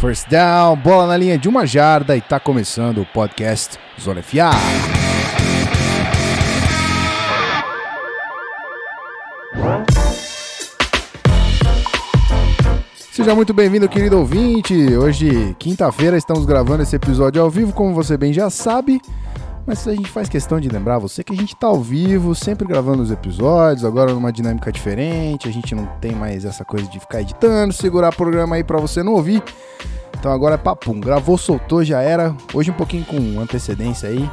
First down, bola na linha de uma jarda e tá começando o podcast Zona FA. Seja muito bem-vindo, querido ouvinte. Hoje, quinta-feira, estamos gravando esse episódio ao vivo, como você bem já sabe. Mas a gente faz questão de lembrar você que a gente tá ao vivo, sempre gravando os episódios, agora numa dinâmica diferente. A gente não tem mais essa coisa de ficar editando, segurar o programa aí para você não ouvir. Então agora é papum, gravou, soltou, já era. Hoje um pouquinho com antecedência aí,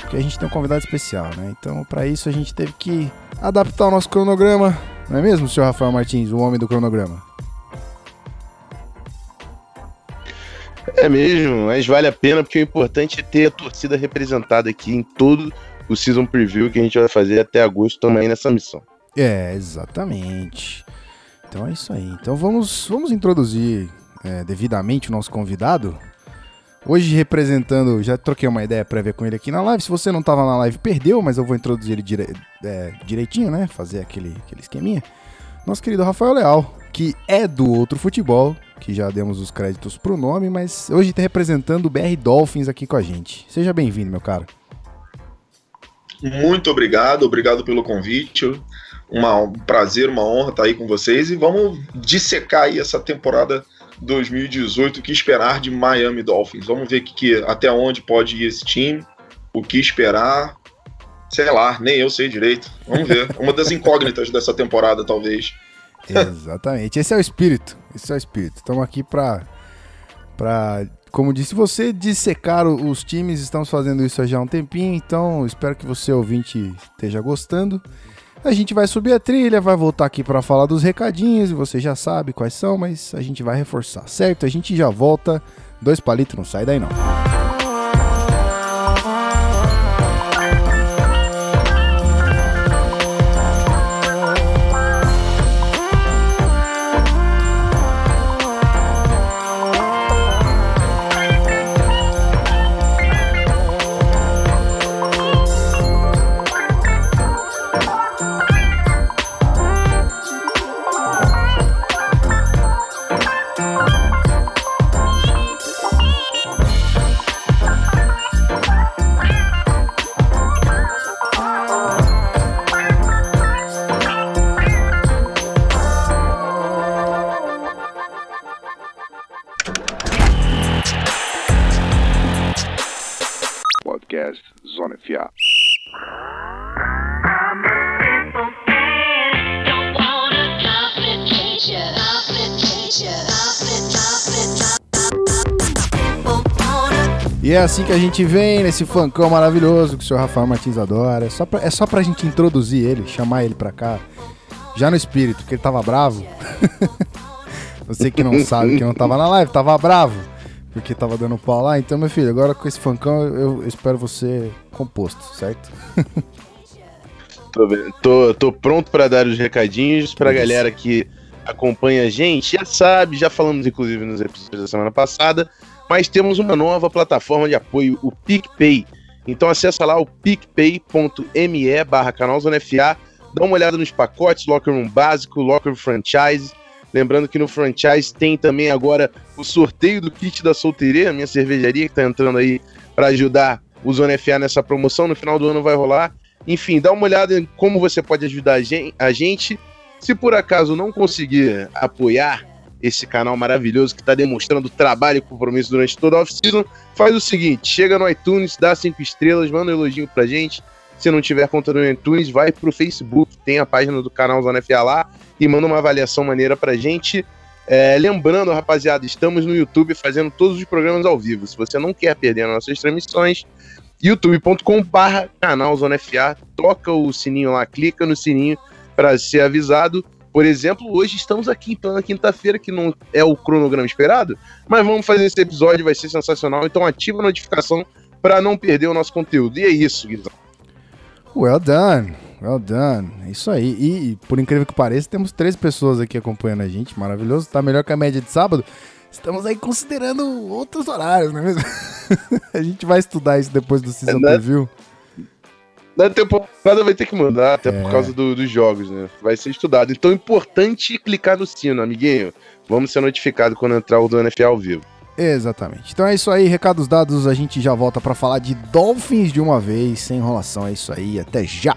porque a gente tem um convidado especial, né? Então para isso a gente teve que adaptar o nosso cronograma, não é mesmo, senhor Rafael Martins, o homem do cronograma? É mesmo, mas vale a pena porque o importante é ter a torcida representada aqui em todo o season preview que a gente vai fazer até agosto também nessa missão. É, exatamente. Então é isso aí. Então vamos, vamos introduzir é, devidamente o nosso convidado. Hoje representando, já troquei uma ideia prévia com ele aqui na live. Se você não estava na live, perdeu, mas eu vou introduzir ele dire, é, direitinho, né? Fazer aquele, aquele esqueminha. Nosso querido Rafael Leal, que é do outro futebol, que já demos os créditos pro nome, mas hoje está representando o BR Dolphins aqui com a gente. Seja bem-vindo, meu cara. Muito obrigado, obrigado pelo convite. Uma, um prazer, uma honra estar aí com vocês e vamos dissecar aí essa temporada 2018, o que esperar de Miami Dolphins. Vamos ver que, que, até onde pode ir esse time, o que esperar. Sei lá, nem eu sei direito. Vamos ver. Uma das incógnitas dessa temporada, talvez. Exatamente. Esse é o espírito. Esse é o espírito. Estamos aqui para para como disse você, dissecar os times. Estamos fazendo isso já há um tempinho, então espero que você ouvinte esteja gostando. A gente vai subir a trilha, vai voltar aqui para falar dos recadinhos, você já sabe quais são, mas a gente vai reforçar, certo? A gente já volta. Dois palitos, não sai daí não. E é assim que a gente vem nesse funkão maravilhoso que o senhor Rafael Martins adora. É só pra, é só pra gente introduzir ele, chamar ele pra cá. Já no espírito, porque ele tava bravo. Você que não sabe que não tava na live, tava bravo. Porque tava dando pau lá. Então, meu filho, agora com esse funkão eu, eu espero você composto, certo? tô, tô, tô, pronto para dar os recadinhos pra Isso. galera que acompanha a gente. Já sabe, já falamos inclusive nos episódios da semana passada mas temos uma nova plataforma de apoio, o PicPay. Então acessa lá o picpay.me barra canalzonefa, dá uma olhada nos pacotes, Locker Room básico, Locker Room Franchise. Lembrando que no franchise tem também agora o sorteio do kit da solteiria, minha cervejaria que está entrando aí para ajudar o Zona FA nessa promoção. No final do ano vai rolar. Enfim, dá uma olhada em como você pode ajudar a gente. Se por acaso não conseguir apoiar esse canal maravilhoso que está demonstrando trabalho e compromisso durante toda a off-season, faz o seguinte: chega no iTunes, dá cinco estrelas, manda um elogio pra gente. Se não tiver conta no iTunes, vai pro Facebook, tem a página do canal Zona FA lá e manda uma avaliação maneira pra gente. É, lembrando, rapaziada, estamos no YouTube fazendo todos os programas ao vivo. Se você não quer perder nossas transmissões, youtube.com/barra canal Zona FA, toca o sininho lá, clica no sininho para ser avisado. Por exemplo, hoje estamos aqui então na quinta-feira, que não é o cronograma esperado, mas vamos fazer esse episódio, vai ser sensacional. Então ativa a notificação para não perder o nosso conteúdo. E é isso, Guizão. Well done, well done. É isso aí. E, por incrível que pareça, temos três pessoas aqui acompanhando a gente. Maravilhoso. Tá melhor que a média de sábado. Estamos aí considerando outros horários, não é mesmo? a gente vai estudar isso depois do Season é, Preview. Na temporada vai ter que mandar, até é. por causa do, dos jogos, né? Vai ser estudado. Então é importante clicar no sino, amiguinho. Vamos ser notificados quando entrar o do NFL ao vivo. Exatamente. Então é isso aí, recados dados, a gente já volta para falar de Dolphins de uma vez, sem enrolação. É isso aí, até já.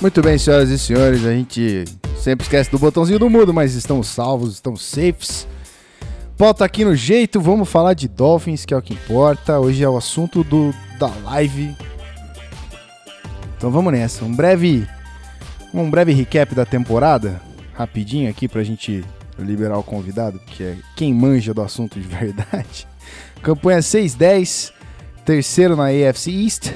Muito bem, senhoras e senhores, a gente sempre esquece do botãozinho do mudo, mas estamos salvos, estamos safes. Pauta aqui no jeito, vamos falar de Dolphins, que é o que importa. Hoje é o assunto do, da live. Então vamos nessa. Um breve, um breve recap da temporada, rapidinho aqui pra gente liberar o convidado, que é quem manja do assunto de verdade. Campanha 6-10, terceiro na AFC East,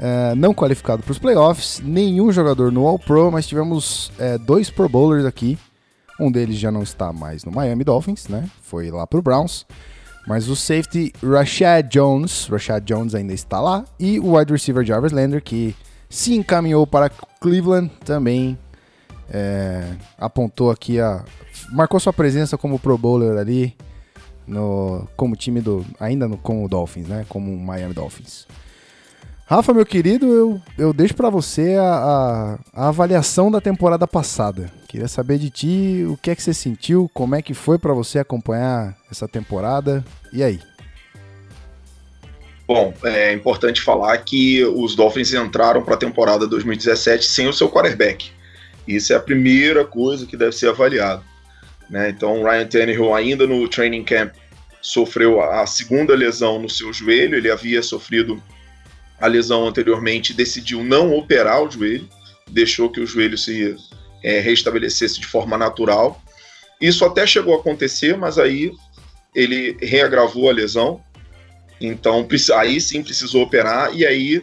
Uh, não qualificado para os playoffs, nenhum jogador no All-Pro, mas tivemos uh, dois Pro Bowlers aqui. Um deles já não está mais no Miami Dolphins, né? Foi lá para o Browns. Mas o safety Rashad Jones, Rashad Jones ainda está lá. E o wide receiver Jarvis Lander, que se encaminhou para Cleveland, também é, apontou aqui a. marcou sua presença como Pro Bowler ali, no, como time do. ainda no, como Dolphins, né? Como Miami Dolphins. Rafa, meu querido, eu, eu deixo para você a, a, a, avaliação da temporada passada. Queria saber de ti o que é que você sentiu, como é que foi para você acompanhar essa temporada, e aí? Bom, é importante falar que os Dolphins entraram para a temporada 2017 sem o seu quarterback. Isso é a primeira coisa que deve ser avaliada. Né? Então, Ryan Tannehill, ainda no training camp, sofreu a segunda lesão no seu joelho. Ele havia sofrido a lesão anteriormente, decidiu não operar o joelho, deixou que o joelho se é, restabelecesse de forma natural. Isso até chegou a acontecer, mas aí ele reagravou a lesão. Então, aí sim precisou operar. E aí,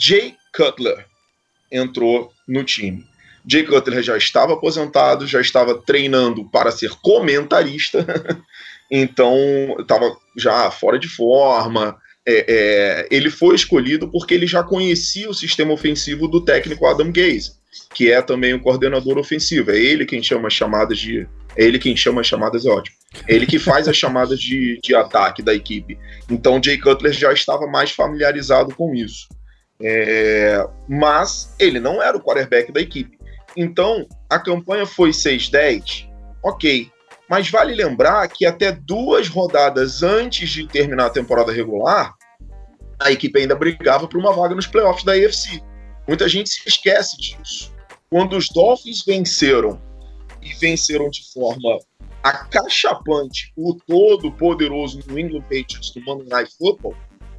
Jay Cutler entrou no time. Jay Cutler já estava aposentado, já estava treinando para ser comentarista. então, estava já fora de forma, é, é, ele foi escolhido porque ele já conhecia o sistema ofensivo do técnico Adam Gaze, que é também o coordenador ofensivo. É ele quem chama as chamadas de. É ele quem chama as chamadas, é ótimo. É ele que faz as chamadas de, de ataque da equipe. Então Jay Cutler já estava mais familiarizado com isso. É, mas ele não era o quarterback da equipe. Então a campanha foi 6-10, ok. Mas vale lembrar que até duas rodadas antes de terminar a temporada regular, a equipe ainda brigava por uma vaga nos playoffs da AFC. Muita gente se esquece disso. Quando os Dolphins venceram e venceram de forma acachapante o todo poderoso New England Patriots do Monday Night Football,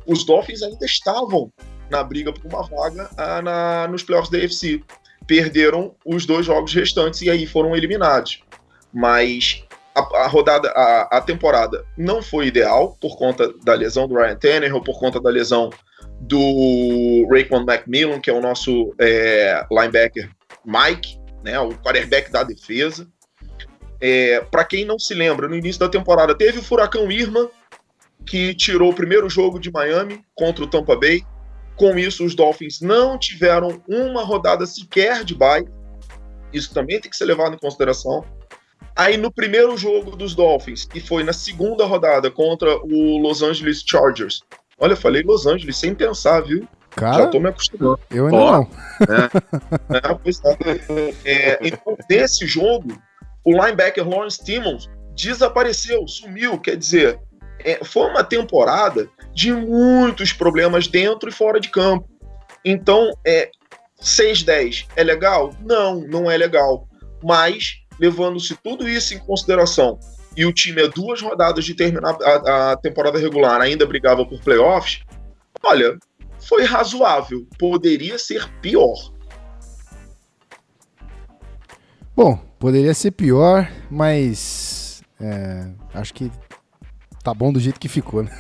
os Dolphins ainda estavam na briga por uma vaga ah, na, nos playoffs da AFC. Perderam os dois jogos restantes e aí foram eliminados. Mas a, a, rodada, a, a, temporada não foi ideal por conta da lesão do Ryan Tannehill, por conta da lesão do Raekwon McMillan, que é o nosso é, linebacker Mike, né, o quarterback da defesa. É, Para quem não se lembra, no início da temporada teve o furacão Irma, que tirou o primeiro jogo de Miami contra o Tampa Bay. Com isso, os Dolphins não tiveram uma rodada sequer de bye. Isso também tem que ser levado em consideração. Aí no primeiro jogo dos Dolphins, que foi na segunda rodada contra o Los Angeles Chargers. Olha, eu falei Los Angeles sem pensar, viu? Cara, Já tô me acostumando. Eu ainda Ó, não. É, é, pois é. é, então, nesse jogo, o linebacker Lawrence Timmons desapareceu, sumiu. Quer dizer, é, foi uma temporada de muitos problemas dentro e fora de campo. Então, é, 6-10 é legal? Não, não é legal. Mas levando-se tudo isso em consideração, e o time a duas rodadas de terminar a, a temporada regular ainda brigava por playoffs, olha, foi razoável. Poderia ser pior. Bom, Poderia ser pior, mas é, acho que tá bom do jeito que ficou, né?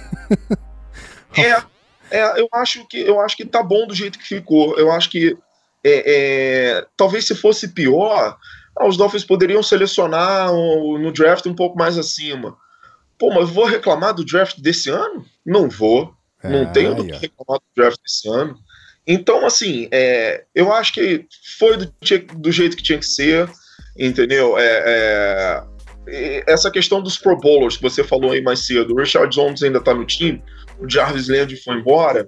é, é, eu acho que eu acho que tá bom do jeito que ficou. Eu acho que é, é, talvez se fosse pior, ah, os Dolphins poderiam selecionar no draft um pouco mais acima. Pô, mas vou reclamar do draft desse ano? Não vou. não é, tenho do que reclamar do draft desse ano. Então, assim, é, eu acho que foi do, do, jeito que tinha que ser, entendeu? É, é, essa questão dos Pro Bowlers que você falou aí mais cedo, o Richard Jones ainda tá no time, o Jarvis Landry foi embora,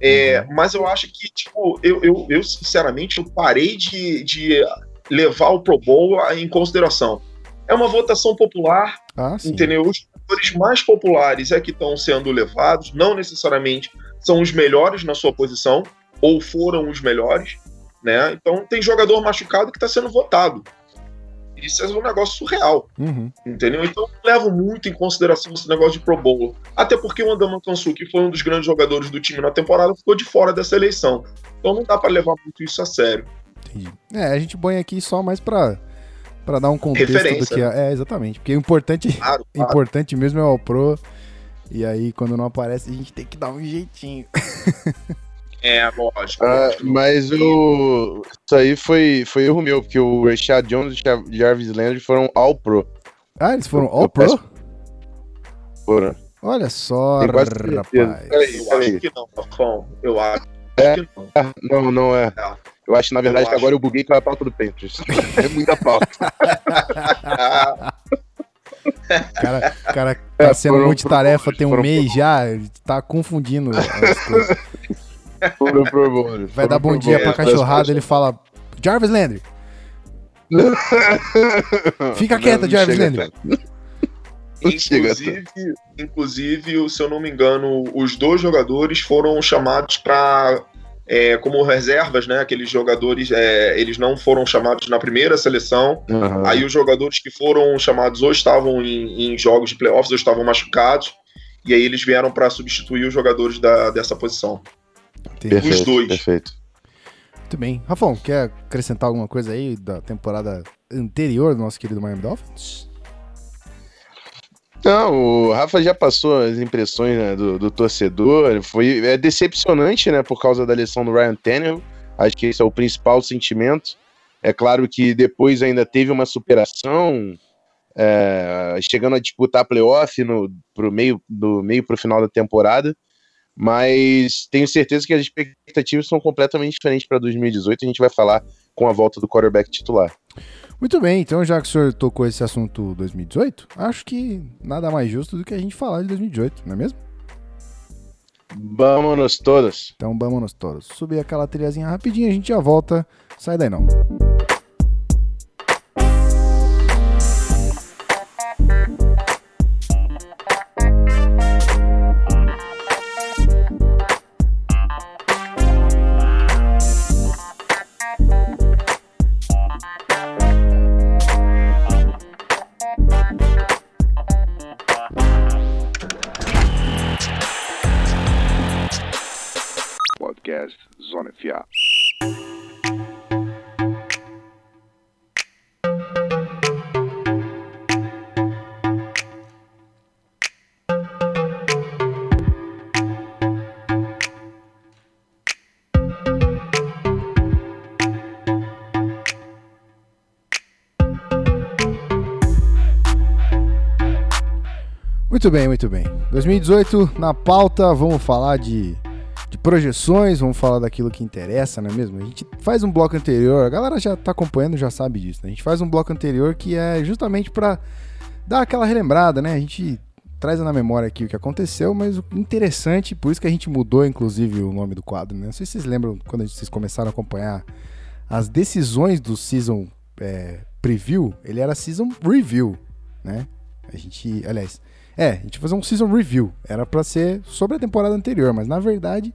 é, uhum. mas eu acho que, tipo, eu, eu, eu sinceramente, eu parei de, de levar o Pro Bowl em consideração. É uma votação popular, ah, entendeu? Os jogadores mais populares é que estão sendo levados, não necessariamente são os melhores na sua posição, ou foram os melhores, né? Então tem jogador machucado que está sendo votado. Isso é um negócio surreal, uhum. entendeu? Então eu levo muito em consideração esse negócio de Pro Bowl. Até porque o Andaman Kansu, que foi um dos grandes jogadores do time na temporada, ficou de fora dessa eleição. Então não dá para levar muito isso a sério. É, a gente põe aqui só mais para para dar um contexto Referência. do que é. É, exatamente. Porque o importante, claro, claro. importante mesmo é o Pro. E aí, quando não aparece, a gente tem que dar um jeitinho. É, lógico. Ah, mas o... isso aí foi, foi erro meu, porque o Rashad Jones e o Jarvis Landry foram All Pro. Ah, eles foram All Pro? Foram. Olha só, rapaz. Peraí, eu acho que não, Rafão. Eu acho é, que não. Não, não é. é. Eu acho, na verdade, eu que acho... agora eu buguei com a pauta do Panthers. é muita pauta. cara, cara tá é, sendo multitarefa tem um mês já, tá confundindo as coisas. Foram pro bom, Vai dar bom dia pra cachorrada, ele fala: Jarvis Landry. Fica quieta, Jarvis Landry. Inclusive, inclusive, se eu não me engano, os dois jogadores foram chamados para é, como reservas, né? Aqueles jogadores, é, eles não foram chamados na primeira seleção. Uhum. Aí os jogadores que foram chamados ou estavam em, em, jogos de playoffs ou estavam machucados. E aí eles vieram para substituir os jogadores da, dessa posição. Perfeito, Os dois. Perfeito. Muito bem. Rafão, quer acrescentar alguma coisa aí da temporada anterior do nosso querido Miami Dolphins? Não, o Rafa já passou as impressões né, do, do, torcedor. Foi é decepcionante, né, por causa da lição do Ryan Tannehill. Acho que esse é o principal sentimento. É claro que depois ainda teve uma superação, é, chegando a disputar playoff no pro meio do meio para o final da temporada mas tenho certeza que as expectativas são completamente diferentes para 2018. A gente vai falar com a volta do quarterback titular. Muito bem, então já que o senhor tocou esse assunto 2018, acho que nada mais justo do que a gente falar de 2018, não é mesmo? Vamos todos. Então vamos todos. Subir aquela trilhazinha rapidinho, a gente já volta. Sai daí não. Muito bem, muito bem. 2018 na pauta, vamos falar de, de projeções, vamos falar daquilo que interessa, não é mesmo? A gente faz um bloco anterior, a galera já tá acompanhando, já sabe disso, né? A gente faz um bloco anterior que é justamente para dar aquela relembrada, né? A gente traz na memória aqui o que aconteceu, mas o interessante, por isso que a gente mudou inclusive o nome do quadro, né? Não sei se vocês lembram quando vocês começaram a acompanhar as decisões do Season é, Preview, ele era Season Review, né? A gente, aliás, é, a gente fazer um season review. Era para ser sobre a temporada anterior, mas na verdade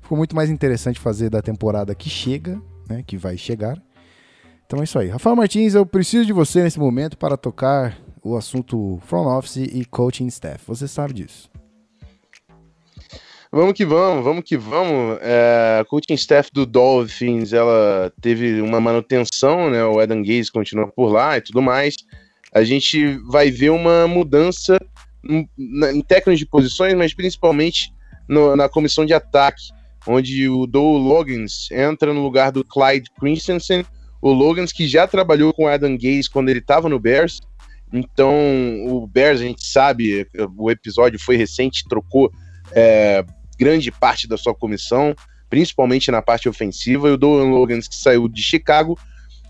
ficou muito mais interessante fazer da temporada que chega, né, que vai chegar. Então é isso aí. Rafael Martins, eu preciso de você nesse momento para tocar o assunto front office e coaching staff. Você sabe disso. Vamos que vamos, vamos que vamos. É, a coaching staff do Dolphins, ela teve uma manutenção, né? O Adam Gaze continua por lá e tudo mais. A gente vai ver uma mudança em, técnicos de posições, mas principalmente no, na comissão de ataque, onde o Doe Logans entra no lugar do Clyde Christensen. O Logans que já trabalhou com Adam Gaze quando ele estava no Bears. Então, o Bears, a gente sabe, o episódio foi recente, trocou é, grande parte da sua comissão, principalmente na parte ofensiva, e o Dolan Logans, que saiu de Chicago,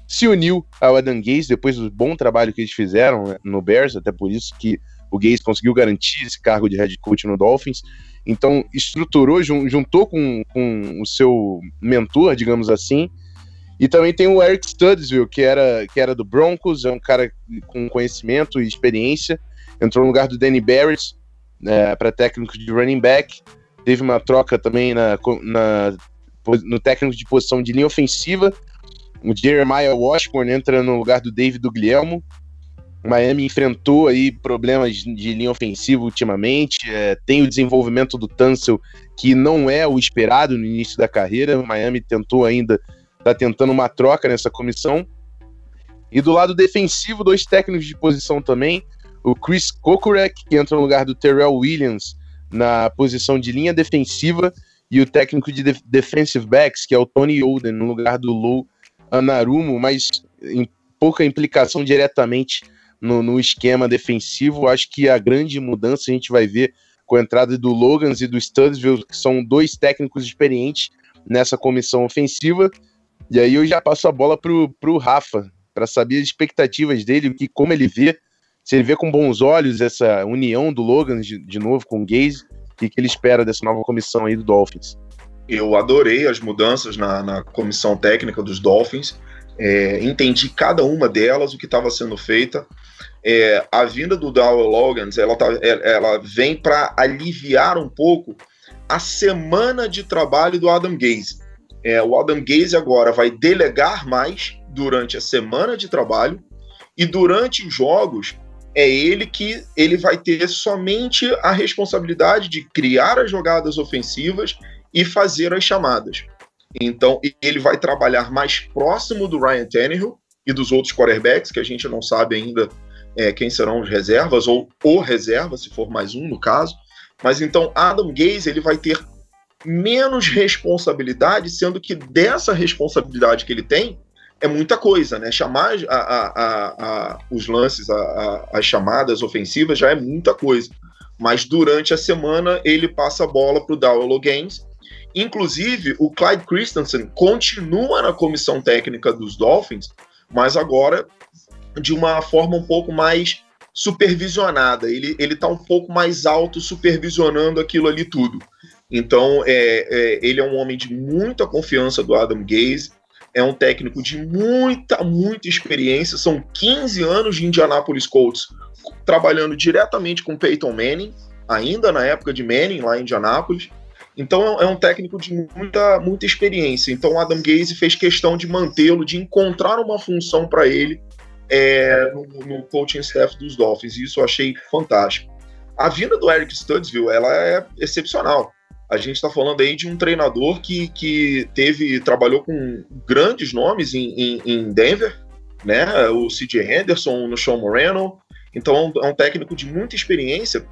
se uniu ao Adam Gaze depois do bom trabalho que eles fizeram né, no Bears, até por isso que o Gaze conseguiu garantir esse cargo de head coach no Dolphins. Então, estruturou, juntou com, com o seu mentor, digamos assim. E também tem o Eric Studesville, que era, que era do Broncos, é um cara com conhecimento e experiência. Entrou no lugar do Danny Barrett né, para técnico de running back. Teve uma troca também na, na, no técnico de posição de linha ofensiva. O Jeremiah Washburn entra no lugar do David Guglielmo. Miami enfrentou aí problemas de linha ofensiva ultimamente. É, tem o desenvolvimento do Tunsil, que não é o esperado no início da carreira. O Miami tentou ainda, está tentando uma troca nessa comissão. E do lado defensivo, dois técnicos de posição também. O Chris Kokurek, que entra no lugar do Terrell Williams, na posição de linha defensiva e o técnico de def defensive backs, que é o Tony Oden, no lugar do Lou Anarumo, mas em pouca implicação diretamente no, no, esquema defensivo. Acho que a grande mudança a gente vai ver com a entrada do Logans e do Studesville, que são dois técnicos experientes nessa comissão ofensiva. E aí eu já passo a bola pro, pro Rafa, para saber as expectativas dele, que, como ele vê se ele vê com bons olhos essa união do Logan de, de novo com o Gaze, o que, que ele espera dessa nova comissão aí do Dolphins? Eu adorei as mudanças na, na comissão técnica dos Dolphins, é, entendi cada uma delas, o que estava sendo feita. É, a vinda do Dowell Logans, ela, tá, é, ela vem para aliviar um pouco a semana de trabalho do Adam Gaze. É, o Adam Gaze agora vai delegar mais durante a semana de trabalho e durante os jogos é ele que ele vai ter somente a responsabilidade de criar as jogadas ofensivas e fazer as chamadas. Então, ele vai trabalhar mais próximo do Ryan Tannehill e dos outros quarterbacks, que a gente não sabe ainda é, quem serão os reservas, ou o reserva, se for mais um no caso. Mas então, Adam Gaze ele vai ter menos responsabilidade, sendo que dessa responsabilidade que ele tem, é muita coisa, né? Chamar a, a, a, os lances, as chamadas ofensivas já é muita coisa. Mas durante a semana ele passa a bola para o Dowell Games. Inclusive, o Clyde Christensen continua na comissão técnica dos Dolphins, mas agora de uma forma um pouco mais supervisionada. Ele, ele tá um pouco mais alto supervisionando aquilo ali tudo. Então, é, é, ele é um homem de muita confiança do Adam Gaze é um técnico de muita, muita experiência. São 15 anos de Indianapolis Colts trabalhando diretamente com Peyton Manning, ainda na época de Manning, lá em Indianapolis. Então é um técnico de muita, muita experiência. Então Adam Gaze fez questão de mantê-lo, de encontrar uma função para ele é, no, no, coaching staff dos Dolphins. E isso eu achei fantástico. A vinda do Eric Studesville ela é excepcional. A gente está falando aí de um treinador que, que teve trabalhou com grandes nomes em, em, em Denver, né? O C.J. Henderson, no Sean Moreno. Então é um técnico de muita experiência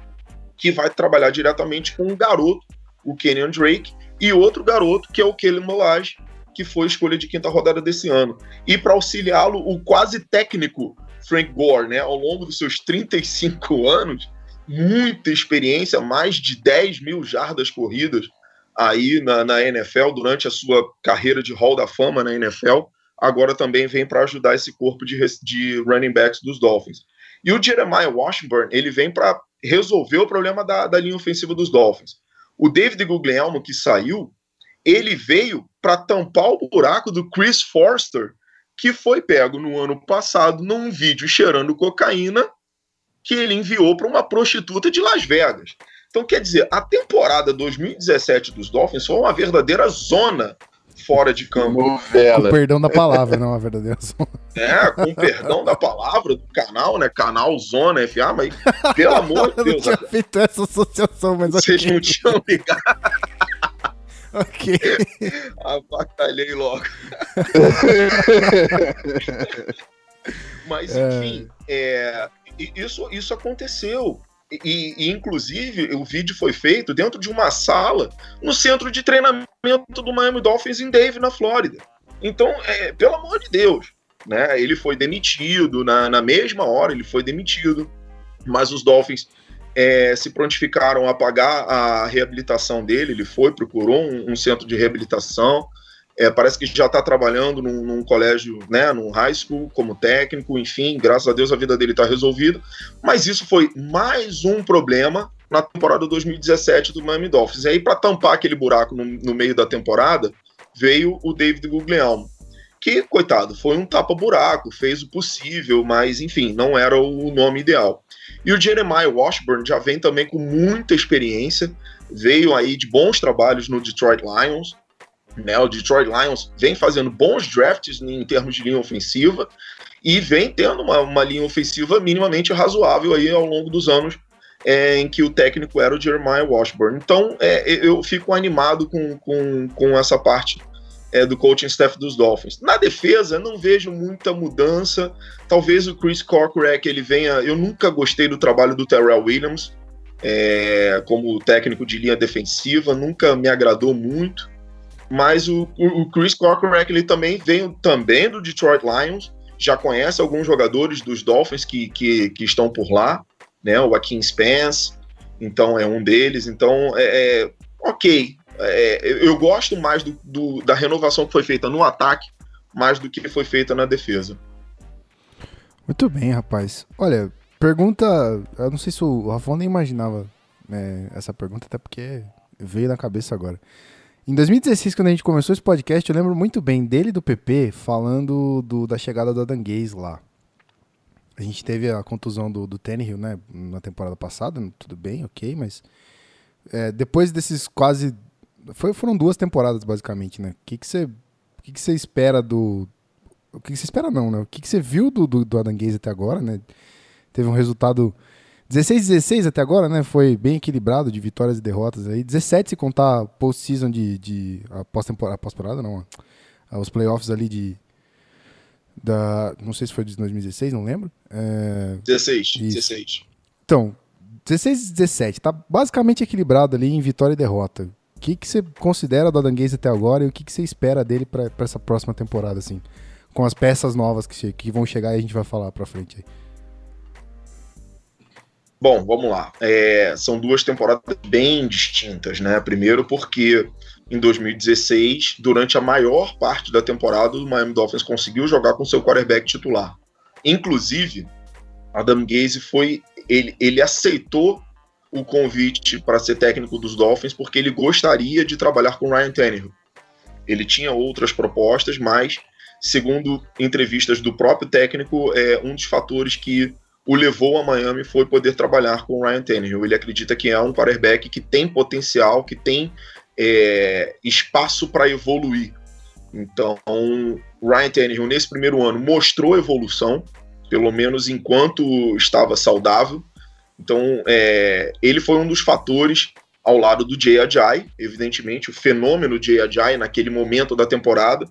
que vai trabalhar diretamente com um garoto, o Kenyon Drake, e outro garoto que é o Kelly Molage, que foi escolha de quinta rodada desse ano. E para auxiliá-lo, o quase técnico Frank Gore, né? Ao longo dos seus 35 anos, muita experiência, mais de 10 mil jardas corridas aí na, na NFL durante a sua carreira de Hall da Fama na NFL. Agora também vem para ajudar esse corpo de, de running backs dos Dolphins. E o Jeremiah Washburn, ele vem para resolver o problema da, da linha ofensiva dos Dolphins. O David Guglielmo, que saiu, ele veio para tampar o buraco do Chris Forster, que foi pego no ano passado num vídeo cheirando cocaína que ele enviou para uma prostituta de Las Vegas. Então, quer dizer, a temporada 2017 dos Dolphins foi uma verdadeira zona fora de campo. Com perdão da palavra, não a verdadeira zona. É, com perdão da palavra do canal, né? Canal Zona FA, mas pelo amor de Deus. Eu não tinha feito essa associação, mas Vocês okay. não tinham ligado. Ok. Abacalhei logo. mas, enfim, é. É, isso, isso aconteceu. E, e, inclusive, o vídeo foi feito dentro de uma sala no centro de treinamento do Miami Dolphins em Dave, na Flórida. Então, é, pelo amor de Deus, né? Ele foi demitido na, na mesma hora, ele foi demitido, mas os Dolphins é, se prontificaram a pagar a reabilitação dele. Ele foi, procurou um, um centro de reabilitação. É, parece que já está trabalhando num, num, colégio, né, num high school, como técnico, enfim, graças a Deus a vida dele está resolvida. Mas isso foi mais um problema na temporada 2017 do Miami Dolphins. E aí, para tampar aquele buraco no, no, meio da temporada, veio o David Guglielmo, que, coitado, foi um tapa-buraco, fez o possível, mas, enfim, não era o nome ideal. E o Jeremiah Washburn já vem também com muita experiência, veio aí de bons trabalhos no Detroit Lions, né, o Detroit Lions vem fazendo bons drafts em termos de linha ofensiva e vem tendo uma, uma linha ofensiva minimamente razoável aí ao longo dos anos é, em que o técnico era o Jeremiah Washburn. Então é, eu fico animado com, com, com essa parte é, do coaching staff dos Dolphins. Na defesa, não vejo muita mudança. Talvez o Chris Corcoran ele venha. Eu nunca gostei do trabalho do Terrell Williams é, como técnico de linha defensiva, nunca me agradou muito mas o, o Chris Corcoran ele também veio também do Detroit Lions, já conhece alguns jogadores dos Dolphins que, que, que estão por lá, né? O Akin Spence, então é um deles. Então, é, é ok. É, eu gosto mais do, do, da renovação que foi feita no ataque, mais do que foi feita na defesa. Muito bem, rapaz. Olha, pergunta. Eu não sei se o Rafa nem imaginava né, essa pergunta, até porque veio na cabeça agora. Em 2016, quando a gente começou esse podcast, eu lembro muito bem dele do PP falando do, da chegada do Adam Gaze lá. A gente teve a contusão do, do Tannehill, né, na temporada passada, tudo bem, ok, mas é, depois desses quase... Foi, foram duas temporadas, basicamente, né? O que, você, que, que você espera do... O que, você espera não, né? O que, que você viu do, do, do Adam Gaze até agora, né? Teve um resultado 16 16 até agora, né? Foi bem equilibrado de vitórias e derrotas aí. 17 se contar post-season de, de pós-temporada, pós-temporada não, os playoffs ali de da, não sei se foi de 2016, não lembro. É, 16, isso. 16. Então, 16 17, tá basicamente equilibrado ali em vitória e derrota. Que, que você considera do Adanguese até agora e o que, que você espera dele para essa próxima temporada, assim? Com as peças novas que, que vão chegar e a gente vai falar pra frente aí. Bom, vamos lá. É, são duas temporadas bem distintas, né? Primeiro porque em 2016, durante a maior parte da temporada, o Miami Dolphins conseguiu jogar com seu quarterback titular. Inclusive, Adam Gaze foi ele, ele aceitou o convite para ser técnico dos Dolphins porque ele gostaria de trabalhar com Ryan Tannehill. Ele tinha outras propostas, mas segundo entrevistas do próprio técnico, é um dos fatores que o levou a Miami foi poder trabalhar com Ryan Tannehill. Ele acredita que é um quarterback que tem potencial, que tem é, espaço para evoluir. Então, Ryan Tannehill, nesse primeiro ano, mostrou evolução, pelo menos enquanto estava saudável. Então, é, ele foi um dos fatores ao lado do Jay Ajay, evidentemente, o fenômeno Jay Ajay naquele momento da temporada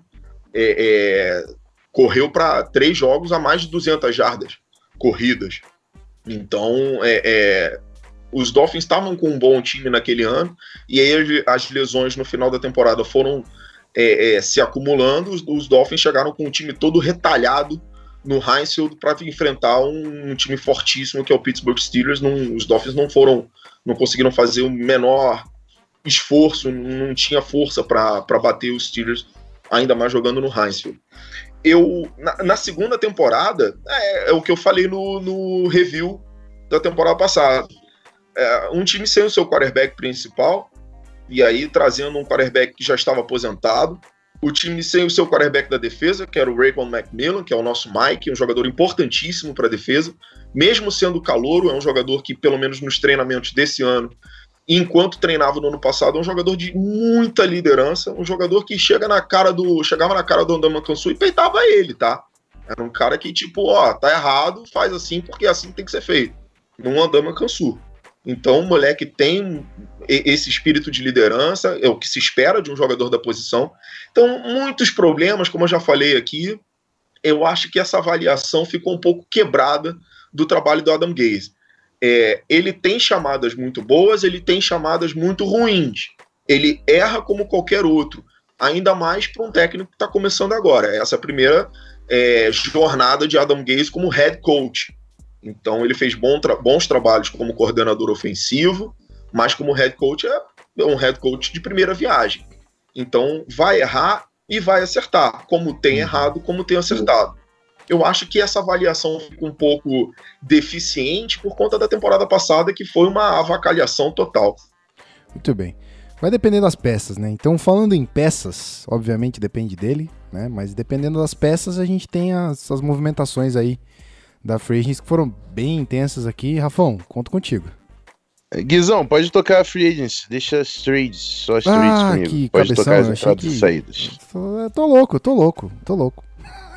é, é correu para três jogos a mais de 200 jardas corridas. Então, é, é, os Dolphins estavam com um bom time naquele ano, e aí as lesões no final da temporada foram é, se acumulando. Os, os, Dolphins chegaram com um time todo retalhado no Heinz para enfrentar um, time fortíssimo que é o Pittsburgh Steelers. Não, os Dolphins não foram, não conseguiram fazer o menor esforço, não tinha força para bater os Steelers, ainda mais jogando no Heinz eu na, na segunda temporada é, é, o que eu falei no, no review da temporada passada. É, um time sem o seu quarterback principal e aí trazendo um quarterback que já estava aposentado, o time sem o seu quarterback da defesa, que era o Raekwon McMillan, que é o nosso Mike, um jogador importantíssimo para a defesa, mesmo sendo calouro, é um jogador que pelo menos nos treinamentos desse ano enquanto treinava no ano passado, é um jogador de muita liderança, um jogador que chega na cara do. chegava na cara do Andama Kansu e peitava ele, tá? Era um cara que, tipo, ó, tá errado, faz assim porque assim tem que ser feito. Não Andama Kansu. Então, o moleque tem esse espírito de liderança, é o que se espera de um jogador da posição. Então, muitos problemas, como eu já falei aqui, eu acho que essa avaliação ficou um pouco quebrada do trabalho do Adam Gaze é, ele tem chamadas muito boas, ele tem chamadas muito ruins. Ele erra como qualquer outro, ainda mais para um técnico que está começando agora. Essa é a primeira é, jornada de Adam Gaze como head coach. Então ele fez tra bons trabalhos como coordenador ofensivo, mas como head coach é um head coach de primeira viagem. Então vai errar e vai acertar, como tem errado, como tem acertado eu acho que essa avaliação fica um pouco deficiente por conta da temporada passada, que foi uma avacalhação total. Muito bem. Vai depender das peças, né? Então, falando em peças, obviamente depende dele, né? Mas dependendo das peças, a gente tem as, as movimentações aí da Free Agents que foram bem intensas aqui. Rafão, conto contigo. Guizão, pode tocar a Free Agents, deixa as trades, só as trades ah, comigo. Que pode cabeção, tocar as entradas que... e saídas. Tô, tô louco, tô louco, tô louco.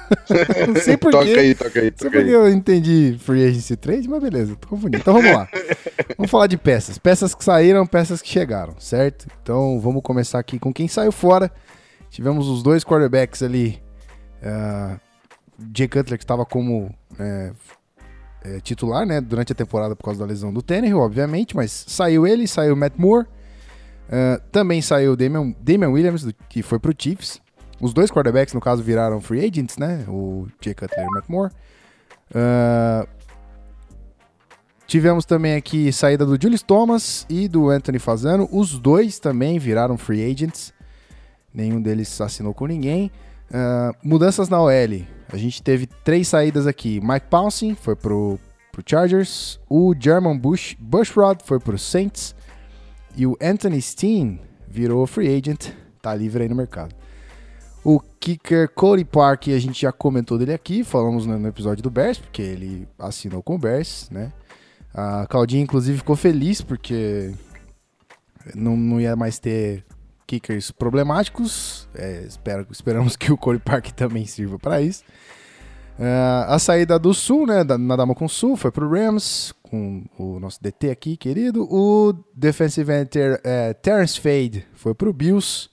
não sei porquê. toca aí, toca aí, toca aí. eu entendi Free Agency Trade, mas beleza, tô confundindo. Então vamos lá. vamos falar de peças. Peças que saíram, peças que chegaram, certo? Então vamos começar aqui com quem saiu fora. Tivemos os dois quarterbacks ali. Uh, Jay Cutler, que estava como é, é, titular, né, durante a temporada por causa da lesão do Tannehill, obviamente, mas saiu ele, saiu o Matt Moore. Uh, também saiu o Damian, Damian Williams, do, que foi pro Chiefs. Os dois quarterbacks, no caso, viraram free agents, né? O Jay Cutler e o Matt Moore. Uh, tivemos também aqui saída do Julius Thomas e do Anthony Fazano. Os dois também viraram free agents. Nenhum deles assinou com ninguém. Uh, mudanças na OL. A gente teve três saídas aqui. Mike Pouncing foi pro, pro Chargers. O German Bush, Bushrod foi pro Saints. E o Anthony Steen virou free agent. Tá livre aí no mercado. O kicker Cody Park, a gente já comentou dele aqui, falamos no, episódio do Bears, porque ele assinou com o Bears, né? A Claudinha, inclusive, ficou feliz porque não, não ia mais ter kickers problemáticos. É, espero, esperamos que o Cody Park também sirva para isso. Uh, a saída do Sul, né, da, na Dama com Sul, foi pro Rams, com o nosso DT aqui, querido. O defensive end ter, é, Terrence Fade foi pro Bills.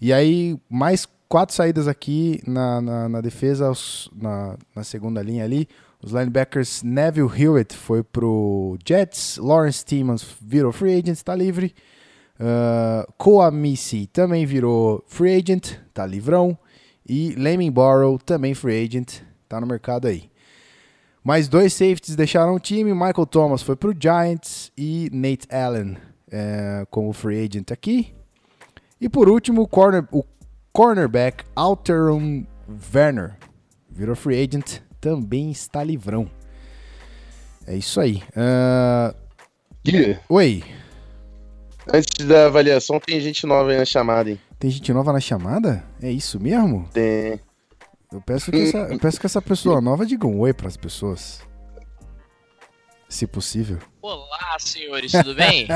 E aí, mais quatro saídas aqui na, na, na defesa, os, na, na, segunda linha ali. Os linebackers Neville Hewitt foi pro Jets, Lawrence Timmons virou free agent, está livre. Uh, Koamisi também virou free agent, tá livrão. E Leming Borrow também free agent, tá no mercado aí. Mais dois safeties deixaram o time. Michael Thomas foi pro Giants e Nate Allen é, como free agent aqui. E por último, o, corner, o cornerback Alterum Werner virou free agent, também está livrão. É isso aí. Uh... Gui, Oi. Antes da avaliação, tem gente nova aí na chamada, hein? Tem gente nova na chamada? É isso mesmo? Tem. Eu peço que essa, eu peço que essa pessoa nova diga um oi para as pessoas. Se possível. Olá, senhores, tudo bem?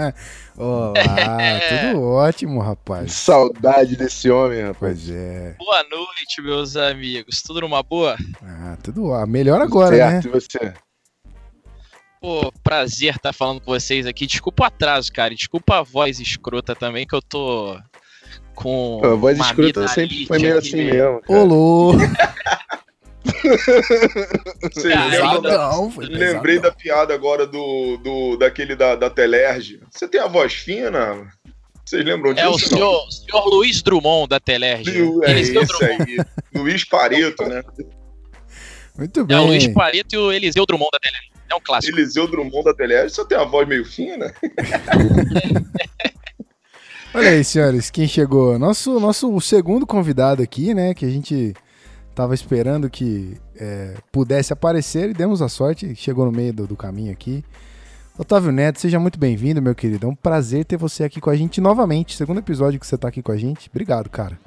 Olá, tudo ótimo, rapaz. Saudade desse homem, rapaz. Pois é. Boa noite, meus amigos. Tudo numa boa? Ah, tudo ó. Melhor agora, certo, né? E você? Pô, prazer estar falando com vocês aqui. Desculpa o atraso, cara. Desculpa a voz escrota também, que eu tô com. a voz escrota sempre foi meio assim mesmo. Olô! Você lembra Lembrei da piada agora do, do daquele da, da Telerge. Você tem a voz fina? Vocês lembram disso? É o senhor, senhor Luiz Drummond da Telerge. É Eliseu isso aí. Luiz Pareto, né? Muito bem. É o Luiz Pareto e o Eliseu Drummond da Telerge. É um clássico. Eliseu Drummond da Telerge. Você tem a voz meio fina? Olha aí, senhores, quem chegou? Nosso, nosso segundo convidado aqui, né? Que a gente Tava esperando que é, pudesse aparecer e demos a sorte. Chegou no meio do, do caminho aqui. Otávio Neto, seja muito bem-vindo, meu querido. É um prazer ter você aqui com a gente novamente. Segundo episódio que você tá aqui com a gente. Obrigado, cara.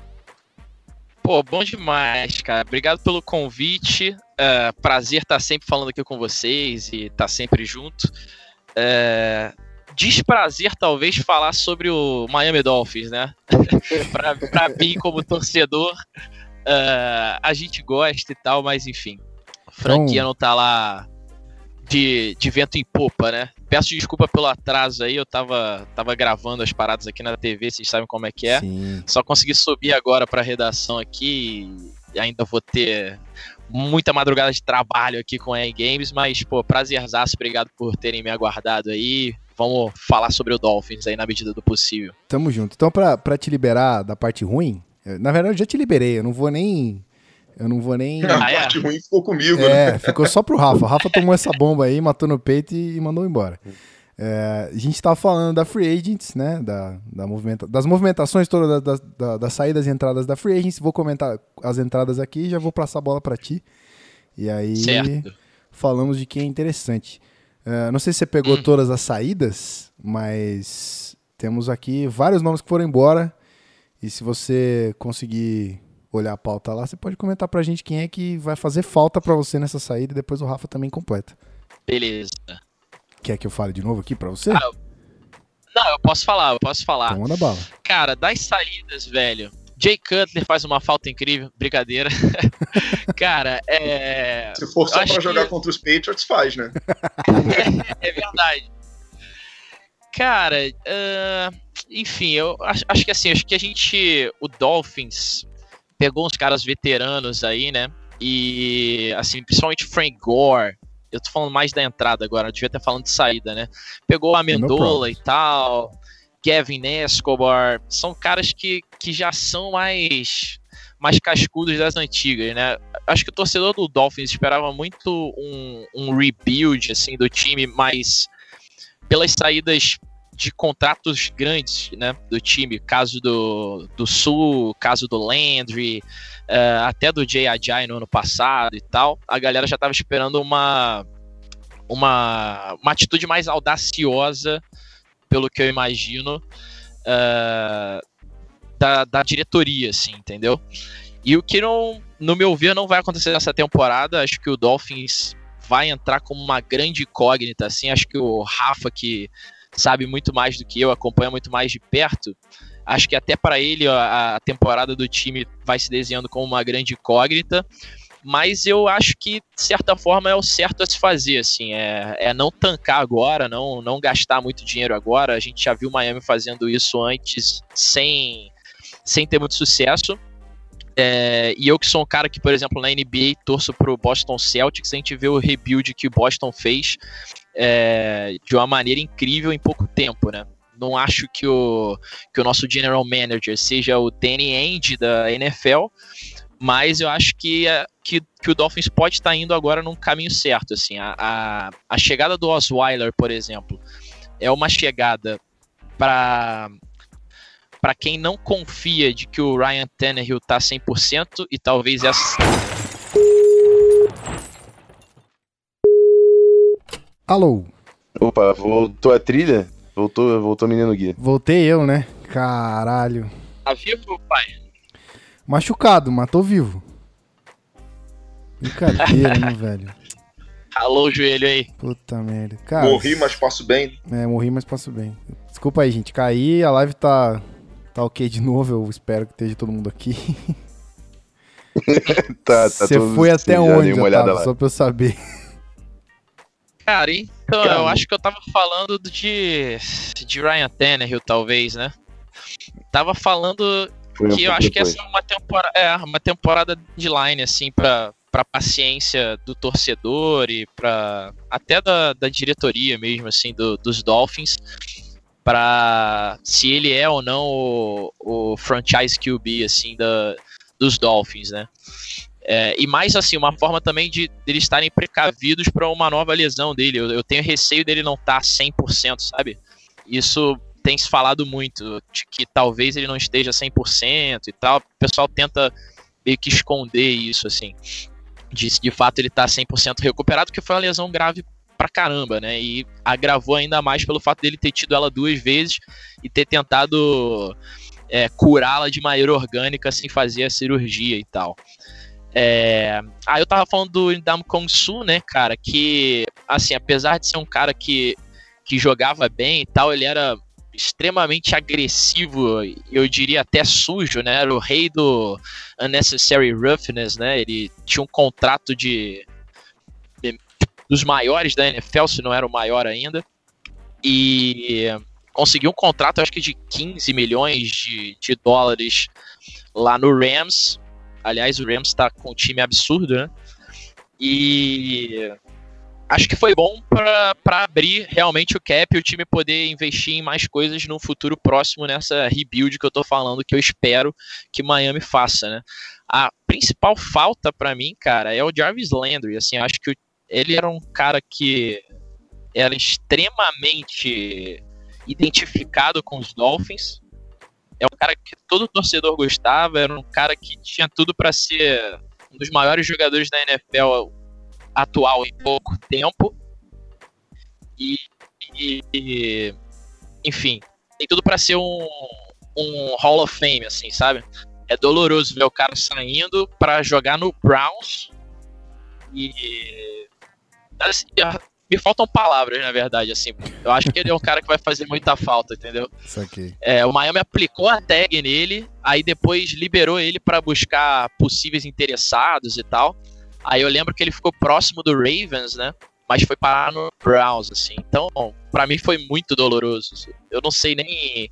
Pô, bom demais, cara. Obrigado pelo convite. É, prazer estar sempre falando aqui com vocês e estar sempre junto. É, desprazer, talvez, falar sobre o Miami Dolphins, né? pra, pra mim, como torcedor, uh, a gente gosta e tal, mas enfim. A franquia então... não tá lá de, de vento em popa, né? Peço desculpa pelo atraso aí, eu tava, tava gravando as paradas aqui na TV, vocês sabem como é que é. Sim. Só consegui subir agora pra redação aqui e ainda vou ter muita madrugada de trabalho aqui com a Games, mas, pô, prazerzaço, obrigado por terem me aguardado aí. Vamos falar sobre o Dolphins aí na medida do possível. Tamo junto. Então, pra, pra te liberar da parte ruim, na verdade eu já te liberei, eu não vou nem. Eu não vou nem. A ah, é? parte ruim ficou comigo, é, né? ficou só pro Rafa. O Rafa tomou essa bomba aí, matou no peito e mandou embora. É, a gente tava falando da Free Agents, né? Da, da movimenta das movimentações todas, das, das, das saídas e entradas da Free Agents. Vou comentar as entradas aqui e já vou passar a bola para ti. E aí certo. falamos de quem é interessante. Uh, não sei se você pegou hum. todas as saídas, mas temos aqui vários nomes que foram embora. E se você conseguir olhar a pauta lá, você pode comentar pra gente quem é que vai fazer falta para você nessa saída e depois o Rafa também completa. Beleza. Quer que eu fale de novo aqui pra você? Ah, não, eu posso falar, eu posso falar. Então manda bala. Cara, das saídas, velho, Jay Cutler faz uma falta incrível, brincadeira. Cara, é. Se for só pra jogar que... contra os Patriots, faz, né? é, é verdade. Cara, uh, enfim, eu acho, acho, que assim, acho que a gente. O Dolphins pegou uns caras veteranos aí, né? E, assim, principalmente Frank Gore. Eu tô falando mais da entrada agora, eu devia estar falando de saída, né? Pegou a Mendola e tal. Kevin Escobar, são caras que, que já são mais mais cascudos das antigas, né? Acho que o torcedor do Dolphins esperava muito um, um rebuild assim do time, mas pelas saídas de contratos grandes, né, do time, caso do, do Sul, caso do Landry, uh, até do Jay Ajay no ano passado e tal, a galera já estava esperando uma, uma, uma atitude mais audaciosa pelo que eu imagino, uh, da, da diretoria, assim, entendeu? E o que não, no meu ver, não vai acontecer nessa temporada. Acho que o Dolphins vai entrar como uma grande incógnita, assim. Acho que o Rafa, que sabe muito mais do que eu, acompanha muito mais de perto, acho que até para ele a, a temporada do time vai se desenhando como uma grande incógnita mas eu acho que, de certa forma, é o certo a se fazer, assim, é, é não tancar agora, não, não gastar muito dinheiro agora, a gente já viu o Miami fazendo isso antes, sem, sem ter muito sucesso, é, e eu que sou um cara que, por exemplo, na NBA torço pro Boston Celtics, a gente vê o rebuild que o Boston fez é, de uma maneira incrível em pouco tempo, né? Não acho que o, que o nosso general manager seja o Danny Ainge da NFL, mas eu acho que, é, que, que o Dolphins pode estar indo agora num caminho certo. Assim, a, a, a chegada do Osweiler, por exemplo, é uma chegada para para quem não confia de que o Ryan Tannehill tá 100% e talvez essa Alô. Opa, voltou a trilha? Voltou, voltou o menino Gui. Voltei eu, né? Caralho. Tá vivo, pai? Machucado, matou vivo. Brincadeira, né, velho? Alô, o joelho aí. Puta merda. Cara, morri, mas passo bem. É, morri, mas passo bem. Desculpa aí, gente. Caí, a live tá, tá ok de novo. Eu espero que esteja todo mundo aqui. tá, tá Você foi até onde, Otávio, só pra eu saber. Cara, então, eu acho que eu tava falando de, de Ryan Tannehill, talvez, né? Tava falando que eu acho que essa é uma temporada, é, uma temporada de line, assim, pra, pra paciência do torcedor e pra, até da, da diretoria mesmo, assim, do, dos Dolphins, para se ele é ou não o, o franchise QB, assim, da, dos Dolphins, né? É, e mais assim, uma forma também de, de eles estarem precavidos para uma nova lesão dele. Eu, eu, tenho receio dele não estar tá 100%, sabe? Isso tem se falado muito, de que talvez ele não esteja 100% e tal. O pessoal tenta meio que esconder isso, assim. De, de fato ele tá 100% recuperado, que foi uma lesão grave pra caramba, né? E agravou ainda mais pelo fato dele ter tido ela duas vezes e ter tentado é, curá-la de maneira orgânica sem fazer a cirurgia e tal. É... Ah, eu tava falando do Indam Kong Su, né, cara, que, assim, apesar de ser um cara que que jogava bem e tal, ele era extremamente agressivo, eu diria até sujo, né? Era o rei do unnecessary roughness, né? Ele tinha um contrato de, de dos maiores da NFL, se não era o maior ainda. E conseguiu um contrato, acho que de 15 milhões de, de dólares lá no Rams. Aliás, o Rams está com um time absurdo, né? E acho que foi bom para abrir realmente o cap e o time poder investir em mais coisas no futuro próximo nessa rebuild que eu tô falando que eu espero que Miami faça, né? A principal falta para mim, cara, é o Jarvis Landry, assim, acho que ele era um cara que era extremamente identificado com os Dolphins. É um cara que todo torcedor gostava, era um cara que tinha tudo para ser um dos maiores jogadores da NFL atual em pouco tempo. E, e enfim, tem tudo para ser um, um Hall of Fame, assim, sabe? É doloroso ver o cara saindo para jogar no Browns e assim, me faltam palavras, na verdade, assim. Eu acho que ele é um cara que vai fazer muita falta, entendeu? Isso aqui. É, o Miami aplicou a tag nele, aí depois liberou ele para buscar possíveis interessados e tal. Aí eu lembro que ele ficou próximo do Ravens, né? Mas foi parar no Browns, assim. Então, para mim foi muito doloroso. Assim. Eu não sei nem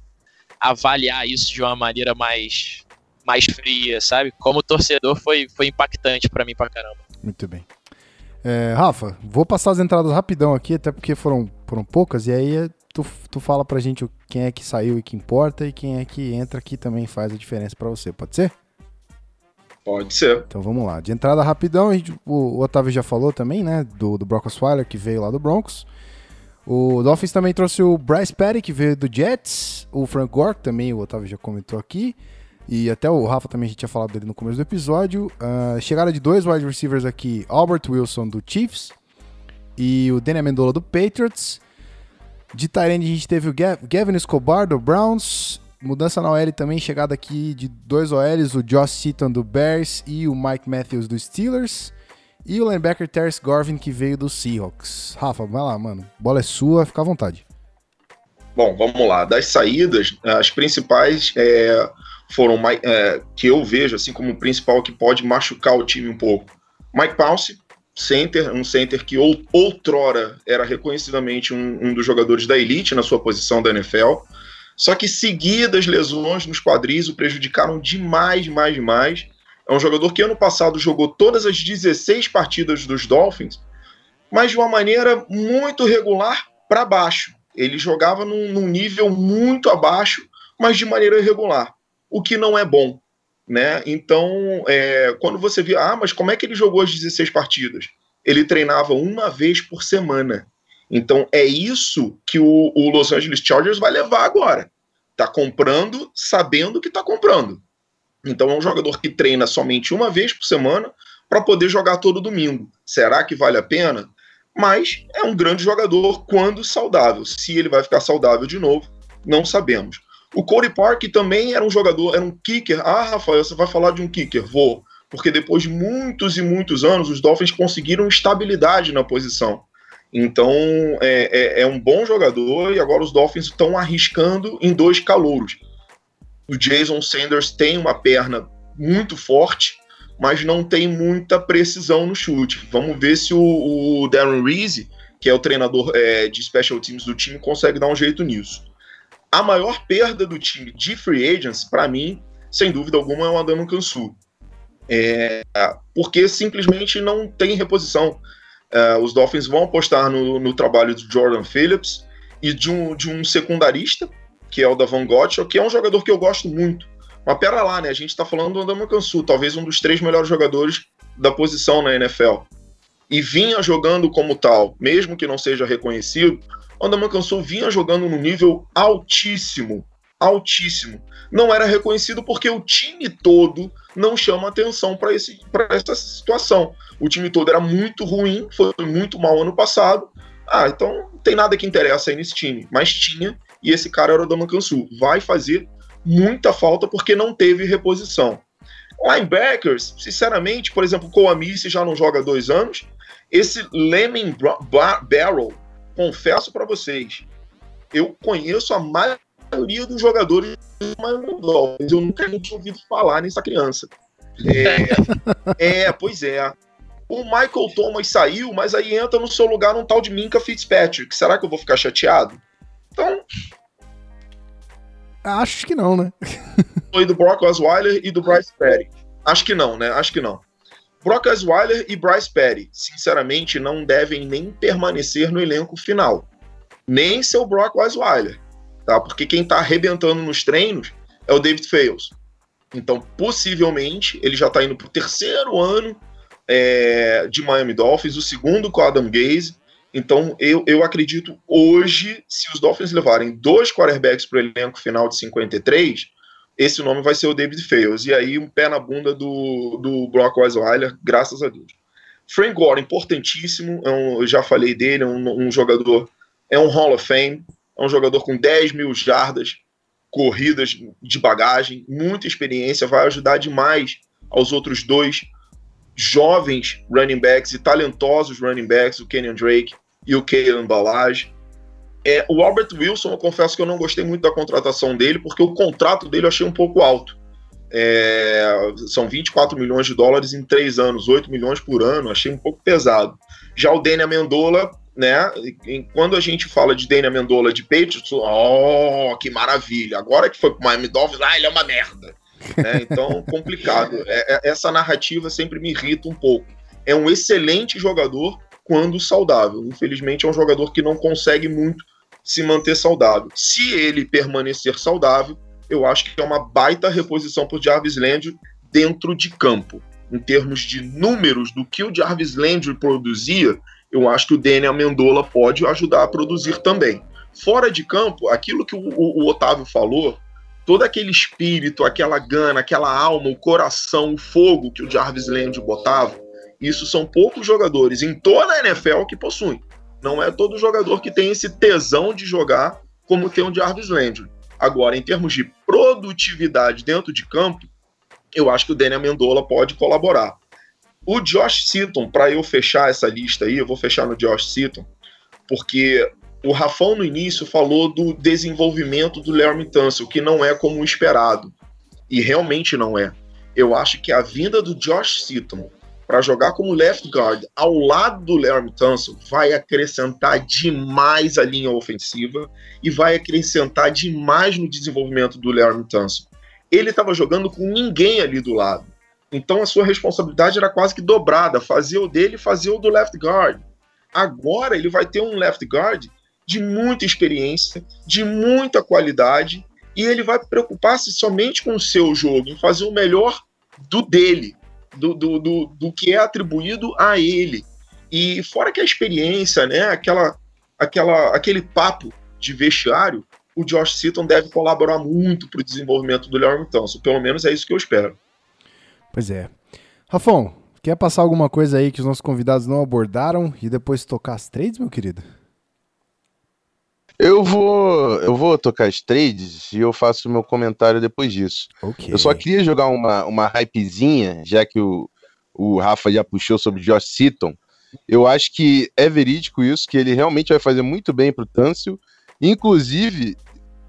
avaliar isso de uma maneira mais, mais fria, sabe? Como torcedor foi, foi impactante para mim pra caramba. Muito bem. É, Rafa, vou passar as entradas rapidão aqui, até porque foram, foram poucas, e aí tu, tu fala pra gente quem é que saiu e que importa, e quem é que entra aqui também faz a diferença para você, pode ser? Pode ser. Então vamos lá. De entrada rapidão, o, Otávio já falou também, né? Do, do Brock Osweiler, que veio lá do Broncos. O Dolphins também trouxe o Bryce Petty, que veio do Jets. O Frank Gore, também o Otávio já comentou aqui. E até o Rafa também a gente tinha falado dele no começo do episódio. Uh, chegada de dois wide receivers aqui: Albert Wilson do Chiefs e o Danny Amendola do Patriots. De Tyrande a gente teve o Gavin Escobar do Browns Mudança na OL também, chegada aqui de dois OLs, o Josh Seaton do Bears e o Mike Matthews do Steelers. E o linebacker Terrence Garvin, que veio do Seahawks. Rafa, vai lá, mano. Bola é sua, fica à vontade. Bom, vamos lá. Das saídas, as principais é, foram é, que eu vejo assim como o principal que pode machucar o time um pouco. Mike Pounce, center, um center que outrora era reconhecidamente um, um dos jogadores da elite na sua posição da NFL só que seguidas lesões nos quadris o prejudicaram demais, demais, demais. É um jogador que ano passado jogou todas as 16 partidas dos Dolphins, mas de uma maneira muito regular para baixo. Ele jogava num, num, nível muito abaixo, mas de maneira irregular, o que não é bom. Né? Então, é, quando você vê, ah, mas como é que ele jogou as 16 partidas? Ele treinava uma vez por semana. Então é isso que o, o Los Angeles Chargers vai levar agora. Tá comprando sabendo que tá comprando. Então é um jogador que treina somente uma vez por semana para poder jogar todo domingo. Será que vale a pena? Mas é um grande jogador quando saudável. Se ele vai ficar saudável de novo, não sabemos. O Corey Park também era um jogador, era um kicker. Ah, Rafael, você vai falar de um kicker? Vou. Porque depois de muitos e muitos anos, os Dolphins conseguiram estabilidade na posição. Então é, é, é, um bom jogador e agora os Dolphins estão arriscando em dois calouros. O Jason Sanders tem uma perna muito forte, mas não tem muita precisão no chute. Vamos ver se o, o Darren Reese, que é o treinador é, de special teams do time, consegue dar um jeito nisso. A maior perda do time de free agents, para mim, sem dúvida alguma, é o Adamo Kansu. É, porque simplesmente não tem reposição. Uh, os Dolphins vão apostar no, no, trabalho do Jordan Phillips e de um, de um secundarista, que é o Davon Gottschall, que é um jogador que eu gosto muito. Mas pera lá, né? A gente tá falando do Andama Kansu, talvez um dos três melhores jogadores da posição na NFL. E vinha jogando como tal, mesmo que não seja reconhecido, o Andama Kansu vinha jogando num nível altíssimo, altíssimo. Não era reconhecido porque o time todo não chama atenção para essa situação. O time todo era muito ruim, foi muito mal ano passado. Ah, então não tem nada que interessa aí nesse time. Mas tinha, e esse cara era o Daman Kansu. Vai fazer muita falta porque não teve reposição. Linebackers, sinceramente, por exemplo, o Coamisi já não joga há dois anos. Esse Lemon Barrel confesso para vocês, eu conheço a maioria dos jogadores do Dolphins. Eu nunca tinha ouvido falar nessa criança. É, é, pois é. O Michael Thomas saiu, mas aí entra no seu lugar um tal de Minka Fitzpatrick. Será que eu vou ficar chateado? Então. Acho que não, né? Foi do Brock Osweiler e do Bryce Petty. Acho que não, né? Acho que não. Brock Osweiler e Bryce Petty, sinceramente, não devem nem permanecer no elenco final. Nem seu Brock Osweiler, tá? Porque quem tá arrebentando nos treinos é o David Fales. Então, possivelmente, ele já tá indo pro terceiro ano é, de Miami Dolphins, o segundo com Adam Gaze. Então, eu, eu acredito hoje, se os Dolphins levarem dois quarterbacks para o elenco final de 53, esse nome vai ser o David Fales. E aí, um pé na bunda do, do Brock Osweiler, graças a Deus. Frank Gore, importantíssimo, é um, eu já falei dele, é um, um, jogador, é um Hall of Fame, é um jogador com 10 mil jardas, corridas de bagagem, muita experiência, vai ajudar demais aos outros dois jovens running backs e talentosos running backs, o Kenyon Drake e o Kalen Ballage. É, o Albert Wilson, eu confesso que eu não gostei muito da contratação dele, porque o contrato dele eu achei um pouco alto. É, são 24 milhões de dólares em três anos, 8 milhões por ano, achei um pouco pesado. Já o Daniel Amendola, né? Quando a gente fala de Daniel Amendola de Patriots, oh, que maravilha! Agora que foi pro Miami Dolphins, ah, ele é uma merda. Né? Então, complicado. É, é, essa narrativa sempre me irrita um pouco. É um excelente jogador quando saudável. Infelizmente, é um jogador que não consegue muito se manter saudável. Se ele permanecer saudável, eu acho que é uma baita reposição para o Jarvis Landry dentro de campo. Em termos de números do que o Jarvis Landry produzia, eu acho que o Daniel Amendola pode ajudar a produzir também. Fora de campo, aquilo que o, o, o Otávio falou todo aquele espírito, aquela gana, aquela alma, o coração, o fogo que o Jarvis Landry botava, isso são poucos jogadores em toda a NFL que possuem. Não é todo jogador que tem esse tesão de jogar como tem o Jarvis Landry. Agora, em termos de produtividade dentro de campo, eu acho que o Daniel Mendola pode colaborar. O Josh Seaton, para eu fechar essa lista aí, eu vou fechar no Josh Seaton, porque o Rafão no início falou do desenvolvimento do Larry Tunsil, que não é como esperado. E realmente não é. Eu acho que a vinda do Josh Seaton para jogar como left guard ao lado do Larry Tunsil vai acrescentar demais a linha ofensiva e vai acrescentar demais no desenvolvimento do Larry Tunsil. Ele estava jogando com ninguém ali do lado. Então a sua responsabilidade era quase que dobrada, fazer o dele fazer o do left guard. Agora ele vai ter um left guard de muita experiência, de muita qualidade, e ele vai preocupar-se somente com o seu jogo, em fazer o melhor do dele, do, do, do, do, que é atribuído a ele. E fora que a experiência, né, aquela, aquela, aquele papo de vestiário, o Josh Seaton deve colaborar muito para o desenvolvimento do Leon Thompson. Pelo menos é isso que eu espero. Pois é. Rafão, quer passar alguma coisa aí que os nossos convidados não abordaram e depois tocar as trades, meu querido? Eu vou, eu vou tocar as trades e eu faço o meu comentário depois disso. Okay. Eu só queria jogar uma, uma hypezinha, já que o, o Rafa já puxou sobre Josh Seaton. Eu acho que é verídico isso, que ele realmente vai fazer muito bem pro Tâncio. Inclusive,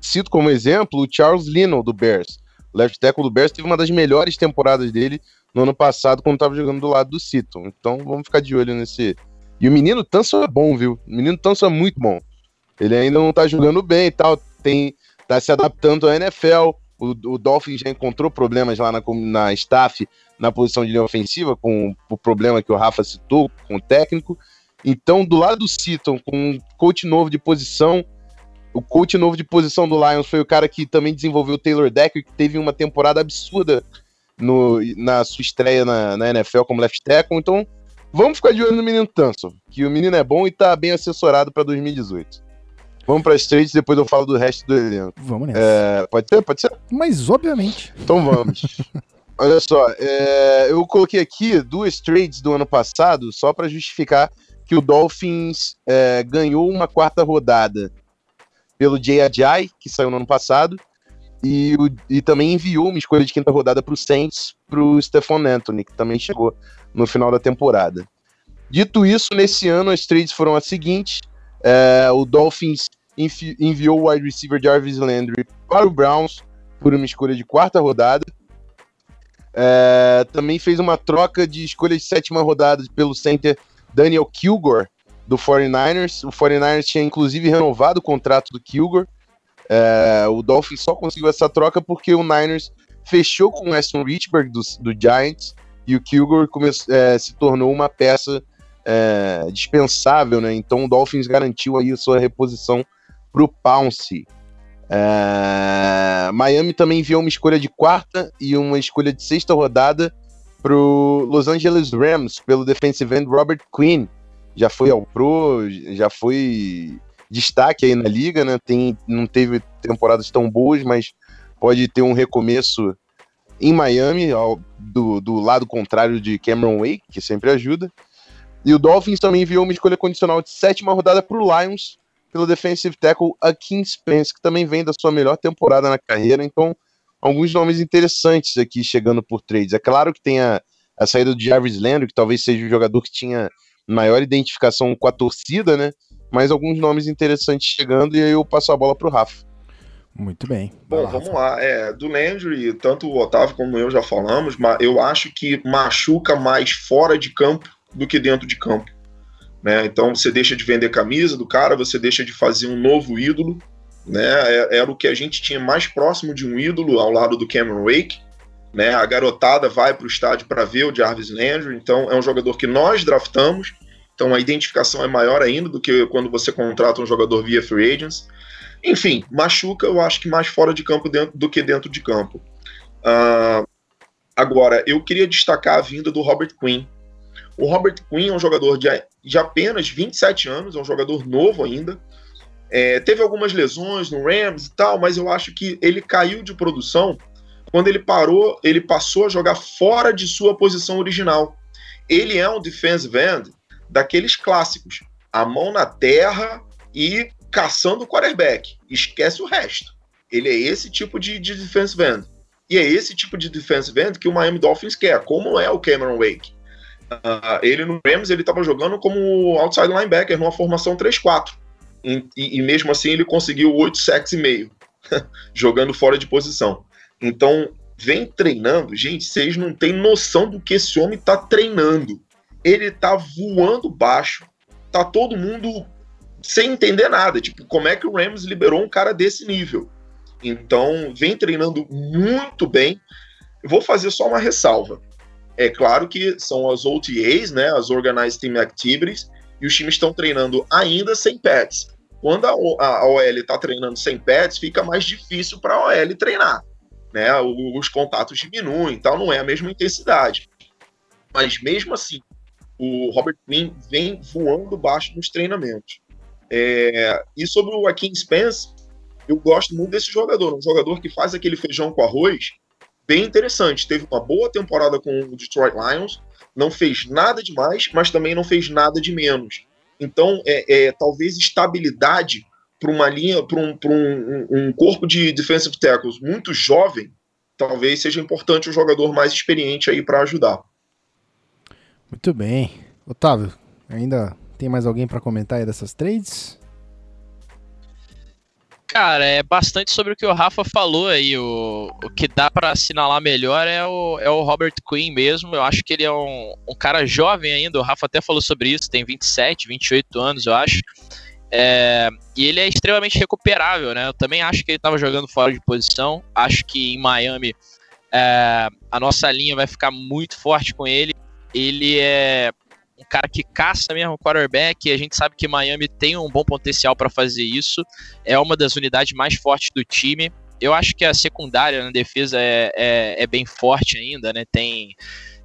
cito como exemplo o Charles Lino do Bears. O left tackle do Bears teve uma das melhores temporadas dele no ano passado, quando estava jogando do lado do Seaton. Então vamos ficar de olho nesse. E o menino Tâncio é bom, viu? O menino Tâncio é muito bom. Ele ainda não tá jogando bem e tal, tem, tá se adaptando à NFL. O, o Dolphins já encontrou problemas lá na, na staff, na posição de linha ofensiva, com o problema que o Rafa citou com o técnico. Então, do lado do Seaton, com um coach novo de posição, o coach novo de posição do Lions foi o cara que também desenvolveu o Taylor Decker, que teve uma temporada absurda no, na sua estreia na, na NFL como left tackle. Então, vamos ficar de olho no menino Tanson, que o menino é bom e tá bem assessorado para 2018. Vamos para as trades depois eu falo do resto do elenco. Vamos nessa. É, pode ser? Pode ser? Mas, obviamente. Então vamos. Olha só, é, eu coloquei aqui duas trades do ano passado só para justificar que o Dolphins é, ganhou uma quarta rodada pelo Jay Ajay, que saiu no ano passado, e, o, e também enviou uma escolha de quinta rodada para o Saints, para o Stephon Anthony, que também chegou no final da temporada. Dito isso, nesse ano as trades foram as seguintes: é, o Dolphins envi enviou o wide receiver Jarvis Landry para o Browns por uma escolha de quarta rodada. É, também fez uma troca de escolha de sétima rodada pelo center Daniel Kilgore, do 49ers. O 49ers tinha inclusive renovado o contrato do Kilgore. É, o Dolphins só conseguiu essa troca porque o Niners fechou com o Aston Richburg do, do Giants e o Kilgore é, se tornou uma peça é, dispensável, né? Então o Dolphins garantiu aí a sua reposição para o Pounce. É, Miami também enviou uma escolha de quarta e uma escolha de sexta rodada para o Los Angeles Rams pelo defensive end Robert Quinn. Já foi ao Pro, já foi destaque aí na liga, né? Tem, não teve temporadas tão boas, mas pode ter um recomeço em Miami, ao, do, do lado contrário de Cameron Wake, que sempre ajuda. E o Dolphins também enviou uma escolha condicional de sétima rodada para o Lions pelo defensive tackle Akin Spence, que também vem da sua melhor temporada na carreira. Então, alguns nomes interessantes aqui chegando por trades. É claro que tem a, a saída do Jarvis Landry, que talvez seja o jogador que tinha maior identificação com a torcida, né? Mas alguns nomes interessantes chegando e aí eu passo a bola para o Rafa. Muito bem. Bom, lá, vamos lá. É, do Landry, tanto o Otávio como eu já falamos, mas eu acho que machuca mais fora de campo do que dentro de campo. Né? Então você deixa de vender camisa do cara, você deixa de fazer um novo ídolo. Né? É, era o que a gente tinha mais próximo de um ídolo ao lado do Cameron Wake. Né? A garotada vai para o estádio para ver o Jarvis Landry, então é um jogador que nós draftamos, então a identificação é maior ainda do que quando você contrata um jogador via free agents. Enfim, machuca, eu acho que mais fora de campo dentro, do que dentro de campo. Uh, agora, eu queria destacar a vinda do Robert Quinn, o Robert Quinn é um jogador de, de apenas 27 anos, é um jogador novo ainda. É, teve algumas lesões no Rams e tal, mas eu acho que ele caiu de produção quando ele parou, ele passou a jogar fora de sua posição original. Ele é um defensive end daqueles clássicos, a mão na terra e caçando o quarterback. Esquece o resto. Ele é esse tipo de, de defensive end. E é esse tipo de defensive end que o Miami Dolphins quer, como é o Cameron Wake. Uh, ele no Rams ele estava jogando como outside linebacker numa formação 3-4. E, e, mesmo assim ele conseguiu 8 sacks e meio, jogando fora de posição. Então, vem treinando, gente, vocês não têm noção do que esse homem está treinando. Ele está voando baixo, tá todo mundo sem entender nada, tipo, como é que o Rams liberou um cara desse nível? Então, vem treinando muito bem. Eu vou fazer só uma ressalva. É claro que são as OTAs, né, as Organized Team Activities, e os times estão treinando ainda sem pets. Quando a, a, OL está treinando sem pets, fica mais difícil para a OL treinar. Né? Os contatos diminuem, tal, não é a mesma intensidade. Mas mesmo assim, o Robert Quinn vem voando baixo nos treinamentos. É, e sobre o Akin Spence, eu gosto muito desse jogador, um jogador que faz aquele feijão com arroz bem interessante. Teve uma boa temporada com o Detroit Lions, não fez nada de mais, mas também não fez nada de menos. Então, é, é talvez estabilidade para uma linha, para um, um, um corpo de defensive tackles muito jovem, talvez seja importante um jogador mais experiente aí para ajudar. Muito bem. Otávio, ainda tem mais alguém para comentar aí dessas trades? Cara, é bastante sobre o que o Rafa falou aí. O, o que dá para assinalar melhor é o, é o Robert Quinn mesmo. Eu acho que ele é um, um cara jovem ainda. O Rafa até falou sobre isso, tem 27, 28 anos, eu acho. É, e ele é extremamente recuperável, né? Eu também acho que ele estava jogando fora de posição. Acho que em Miami é, a nossa linha vai ficar muito forte com ele. Ele é um cara que caça mesmo o quarterback, e a gente sabe que Miami tem um bom potencial para fazer isso, é uma das unidades mais fortes do time. Eu acho que a secundária na defesa é, é, é bem forte ainda, né? Tem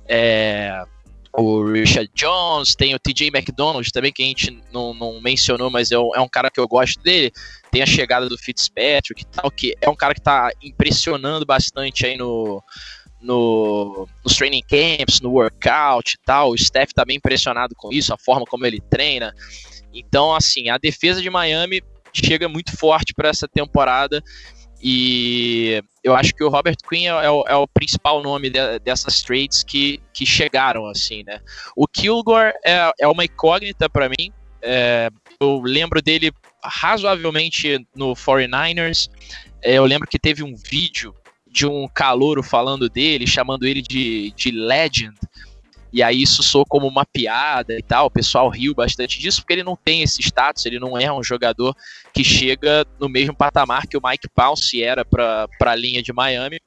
é, o Richard Jones, tem o TJ McDonald também, que a gente não, não mencionou, mas é um, é um, cara que eu gosto dele. Tem a chegada do Fitzpatrick e tal, que é um cara que está impressionando bastante aí no, no, nos training camps, no workout e tal. O Steph tá bem impressionado com isso, a forma como ele treina. Então, assim, a defesa de Miami chega muito forte para essa temporada. E eu acho que o Robert Quinn é, é, o, é o, principal nome de, dessas trades que, que chegaram, assim, né? O Kilgore é, é uma incógnita para mim. É, eu lembro dele razoavelmente no 49ers. É, eu lembro que teve um vídeo de um calouro falando dele, chamando ele de, de legend. E aí isso soou como uma piada e tal. O pessoal riu bastante disso, porque ele não tem esse status, ele não é um jogador que chega no mesmo patamar que o Mike Pounce era para a linha de Miami.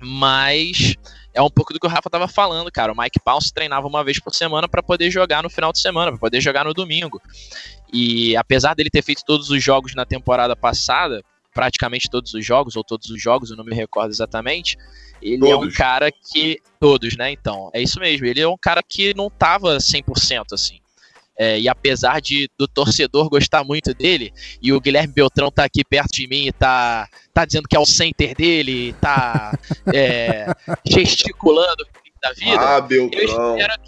Mas é um pouco do que o Rafa tava falando, cara. O Mike Pounce treinava uma vez por semana para poder jogar no final de semana, para poder jogar no domingo. E apesar dele ter feito todos os jogos na temporada passada, praticamente todos os jogos, ou todos os jogos, eu não me recordo exatamente, ele todos. é um cara que. Todos, né? Então, é isso mesmo. Ele é um cara que não tava 100% assim. É, e apesar de do torcedor gostar muito dele, e o Guilherme Beltrão tá aqui perto de mim e tá, tá dizendo que é o center dele, tá é, gesticulando da vida. Ah, Beltrão. Eu espero,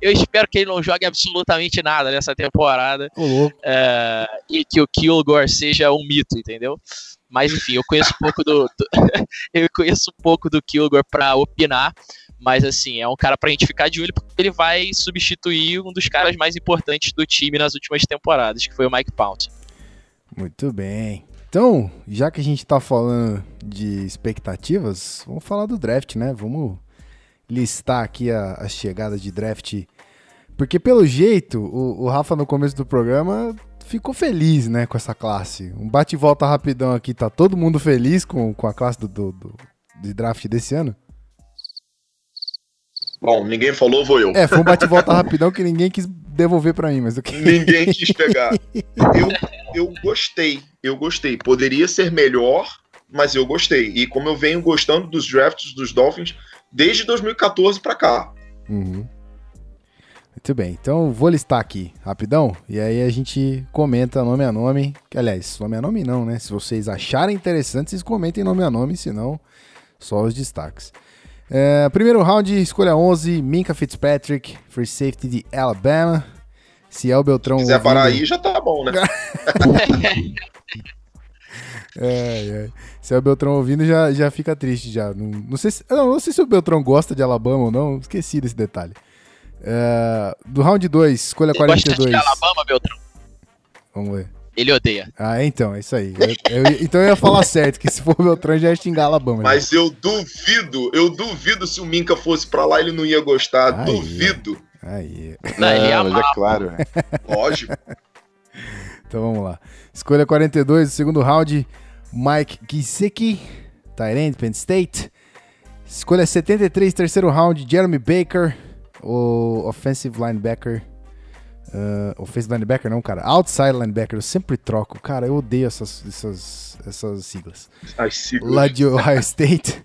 eu espero, que ele não jogue absolutamente nada nessa temporada. Uhum. É, e que o Kilgore seja um mito, entendeu? Mas enfim, eu conheço um pouco do, do eu conheço um pouco do Kilgore para opinar, mas assim, é um cara pra gente ficar de olho porque ele vai substituir um dos caras mais importantes do time nas últimas temporadas, que foi o Mike Pounce. Muito bem. Então, já que a gente tá falando de expectativas, vamos falar do draft, né? Vamos listar aqui a, as chegadas de draft. Porque pelo jeito, o, o Rafa no começo do programa ficou feliz, né, com essa classe. Um bate e volta rapidão aqui, tá todo mundo feliz com, com a classe do, do, do de draft desse ano? Bom, ninguém falou, vou eu. É, foi um bate e volta rapidão que ninguém quis devolver para mim, mas o que... Ninguém quis pegar. Eu, eu gostei, eu gostei. Poderia ser melhor, mas eu gostei. E como eu venho gostando dos drafts dos Dolphins desde 2014 para cá. Uhum. Muito bem, então vou listar aqui rapidão e aí a gente comenta nome a nome. Aliás, nome a nome não, né? Se vocês acharem interessante, vocês comentem nome a nome, senão só os destaques. É, primeiro round, escolha 11, Minka Fitzpatrick, free safety de Alabama. Se é o Beltrão. Se quiser ouvindo... parar aí, já tá bom, né? é, é. Se é o Beltrão ouvindo, já, já fica triste já. Não, não, sei se, não, não sei se o Beltrão gosta de Alabama ou não, esqueci desse detalhe. É, do round 2, escolha Ele 42. Gosta de Alabama, Beltrão? Vamos ver. Ele odeia. Ah, então, é isso aí. Eu, eu, então eu ia falar certo, que se for o Beltrão já ia xingar Alabama. Mas já. eu duvido, eu duvido se o Minka fosse pra lá ele não ia gostar. Aí, duvido. Aí. Não, ele ia mas é claro. Lógico. Então vamos lá. Escolha 42, segundo round, Mike Gesicki, Tyrant, Penn State. Escolha 73, terceiro round, Jeremy Baker, o offensive linebacker Uh, offensive linebacker não, cara. Outside linebacker, eu sempre troco. Cara, eu odeio essas, essas, essas siglas. As siglas. Lá de Ohio State.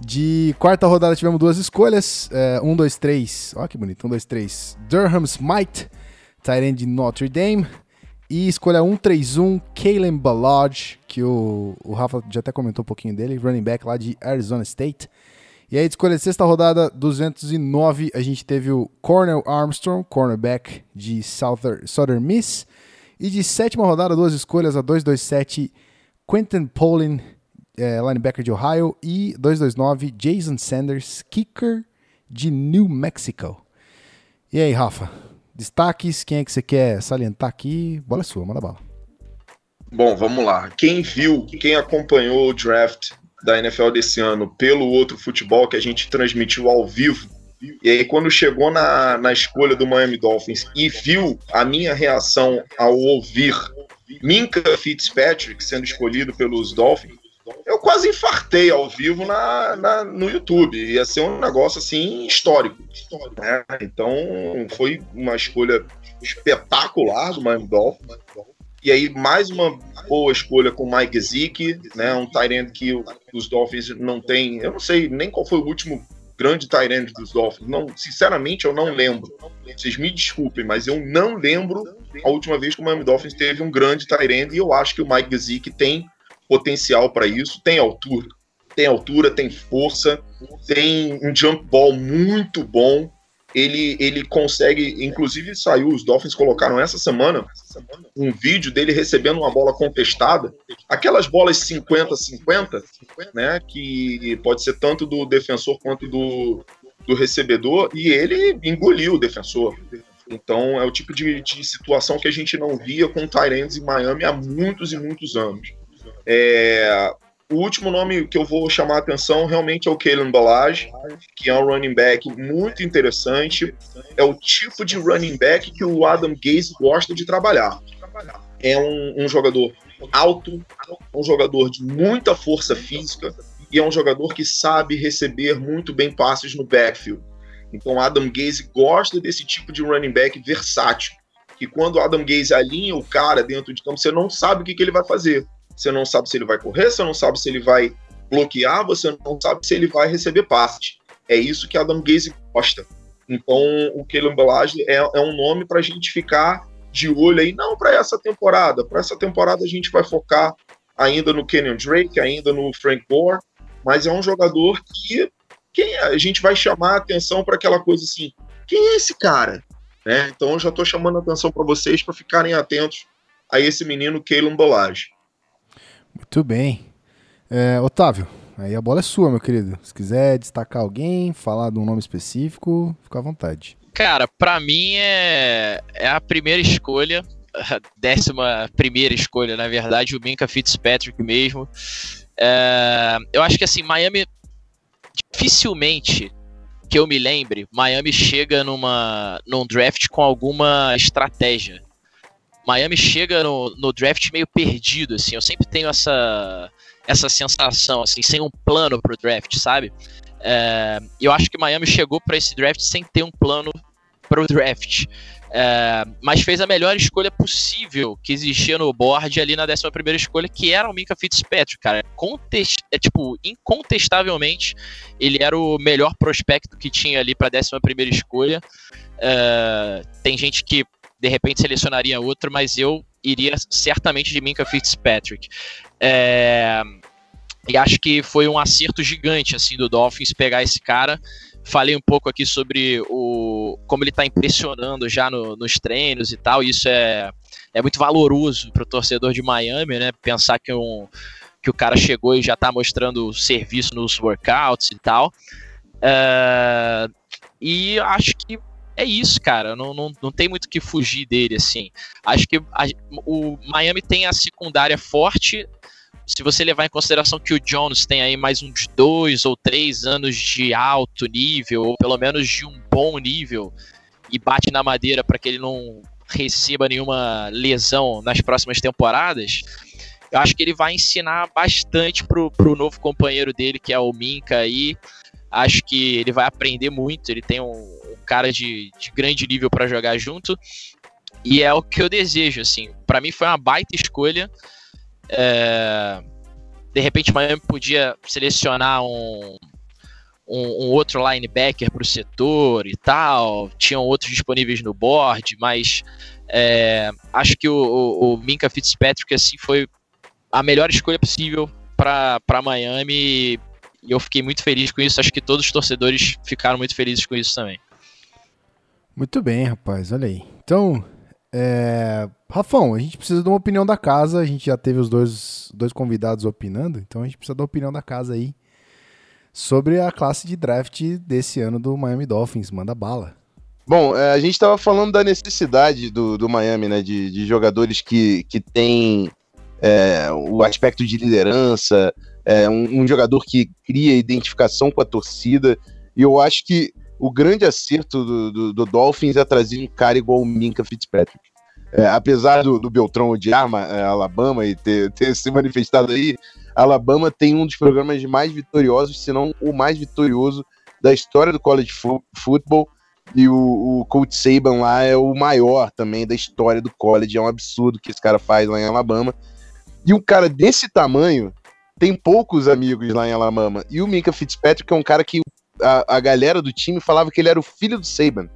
De quarta rodada tivemos duas escolhas. Uh, um, dois, três. Olha que bonito. Um, dois, três. Durham Smite, tight de Notre Dame. E escolha 131, Kalen Ballard, que o, o Rafa já até comentou um pouquinho dele, running back lá de Arizona State. E aí, de escolha sexta rodada, 209, a gente teve o Cornel Armstrong, cornerback de Southern, Southern Miss. E de sétima rodada, duas escolhas, a 227, Quentin Pollin, é, linebacker de Ohio. E 229, Jason Sanders, kicker de New Mexico. E aí, Rafa? Destaques, quem é que você quer salientar aqui? Bola é sua, manda bala. Bom, vamos lá. Quem viu, quem acompanhou o draft da NFL desse ano pelo outro futebol que a gente transmitiu ao vivo. E aí, quando chegou na, na escolha do Miami Dolphins e viu a minha reação ao ouvir Minka Fitzpatrick sendo escolhido pelos Dolphins, eu quase infartei ao vivo na, na, no YouTube. Ia ser um negócio assim histórico. Né? Então foi uma escolha espetacular do Miami Dolphins. E aí, mais uma boa escolha com o Mike Zeke, né? Um Tyrant que os Dolphins não tem. Eu não sei nem qual foi o último grande Tyrant dos Dolphins. Não, sinceramente, eu não lembro. Vocês me desculpem, mas eu não lembro a última vez que o Miami Dolphins teve um grande Tyrant. E eu acho que o Mike Zeke tem potencial para isso, tem altura. Tem altura, tem força, tem um jump ball muito bom ele, ele consegue, inclusive saiu, os Dolphins colocaram essa semana um vídeo dele recebendo uma bola contestada, aquelas bolas 50-50, né, que pode ser tanto do defensor quanto do, do recebedor, e ele engoliu o defensor. Então é o tipo de, de situação que a gente não via com Tyrants em Miami há muitos e muitos anos. É, o último nome que eu vou chamar a atenção realmente é o Kalen Balage, que é um running back muito interessante. É o tipo de running back que o Adam Gaze gosta de trabalhar. É um, um jogador alto, um jogador de muita força física e é um jogador que sabe receber muito bem passes no backfield. Então Adam Gaze gosta desse tipo de running back versátil, que quando Adam Gaze alinha o cara dentro de campo, você não sabe o que, que ele vai fazer você não sabe se ele vai correr, você não sabe se ele vai bloquear, você não sabe se ele vai receber passe. É isso que Adam Gaze gosta. Então, o Kellen Balage é, é um nome para a gente ficar de olho aí, não para essa temporada. Para essa temporada a gente vai focar ainda no Kenyon Drake, ainda no Frank Gore, mas é um jogador que é? a gente vai chamar a atenção para aquela coisa assim: quem é esse cara? Né? Então, eu já estou chamando a atenção para vocês para ficarem atentos a esse menino Kalen Balage. Muito bem. É, Otávio, aí a bola é sua, meu querido. Se quiser destacar alguém, falar de um nome específico, fica à vontade. Cara, para mim é, é a primeira escolha, a décima primeira escolha, na verdade, o Minka Fitzpatrick mesmo. É, eu acho que assim, Miami dificilmente que eu me lembre, Miami chega numa num draft com alguma estratégia. Miami chega no, no draft meio perdido, assim. Eu sempre tenho essa, essa sensação, assim, sem um plano pro draft, sabe? É, eu acho que Miami chegou para esse draft sem ter um plano pro draft. É, mas fez a melhor escolha possível que existia no board ali na 11 escolha, que era o Minka Fitzpatrick, cara. Contest, é, tipo, incontestavelmente, ele era o melhor prospecto que tinha ali para 11 escolha. É, tem gente que de repente selecionaria outro, mas eu iria certamente de Minka Fitzpatrick. É, e acho que foi um acerto gigante assim do Dolphins pegar esse cara. Falei um pouco aqui sobre o como ele está impressionando já no, nos treinos e tal. Isso é, é muito valoroso para o torcedor de Miami, né? Pensar que, um, que o cara chegou e já está mostrando serviço nos workouts e tal. É, e acho é isso, cara. Não, não, não tem muito que fugir dele, assim. Acho que a, o Miami tem a secundária forte. Se você levar em consideração que o Jones tem aí mais uns dois ou três anos de alto nível, ou pelo menos de um bom nível, e bate na madeira para que ele não receba nenhuma lesão nas próximas temporadas, eu acho que ele vai ensinar bastante pro, pro novo companheiro dele, que é o Minka aí. Acho que ele vai aprender muito. Ele tem um, cara de, de grande nível para jogar junto. E é o que eu desejo, assim. Para mim foi uma baita escolha. É... De repente, Miami podia selecionar um, um, um outro linebacker para o setor e tal. Tinham outros disponíveis no board, mas é... acho que o, o, o Minka Fitzpatrick assim foi a melhor escolha possível para Miami. E eu fiquei muito feliz com isso. Acho que todos os torcedores ficaram muito felizes com isso também. Muito bem, rapaz, olha aí. Então, é... Rafão, a gente precisa de uma opinião da casa. A gente já teve os dois, dois convidados opinando, então a gente precisa da opinião da casa aí sobre a classe de draft desse ano do Miami Dolphins. Manda bala. Bom, é, a gente estava falando da necessidade do, do Miami, né? De, de jogadores que, que têm é, o aspecto de liderança, é, um, um jogador que cria identificação com a torcida. E eu acho que o grande acerto do, do, do, Dolphins é trazer um cara igual o Minka Fitzpatrick. É, apesar do, do Beltrão odiar é, Alabama e ter, ter se manifestado aí, Alabama tem um dos programas mais vitoriosos, se não o mais vitorioso da história do college football. E o, o Coach Saban lá é o maior também da história do college. É um absurdo que esse cara faz lá em Alabama. E um cara desse tamanho tem poucos amigos lá em Alabama. E o Minka Fitzpatrick é um cara que a, a galera do time falava que ele era o filho do Saban.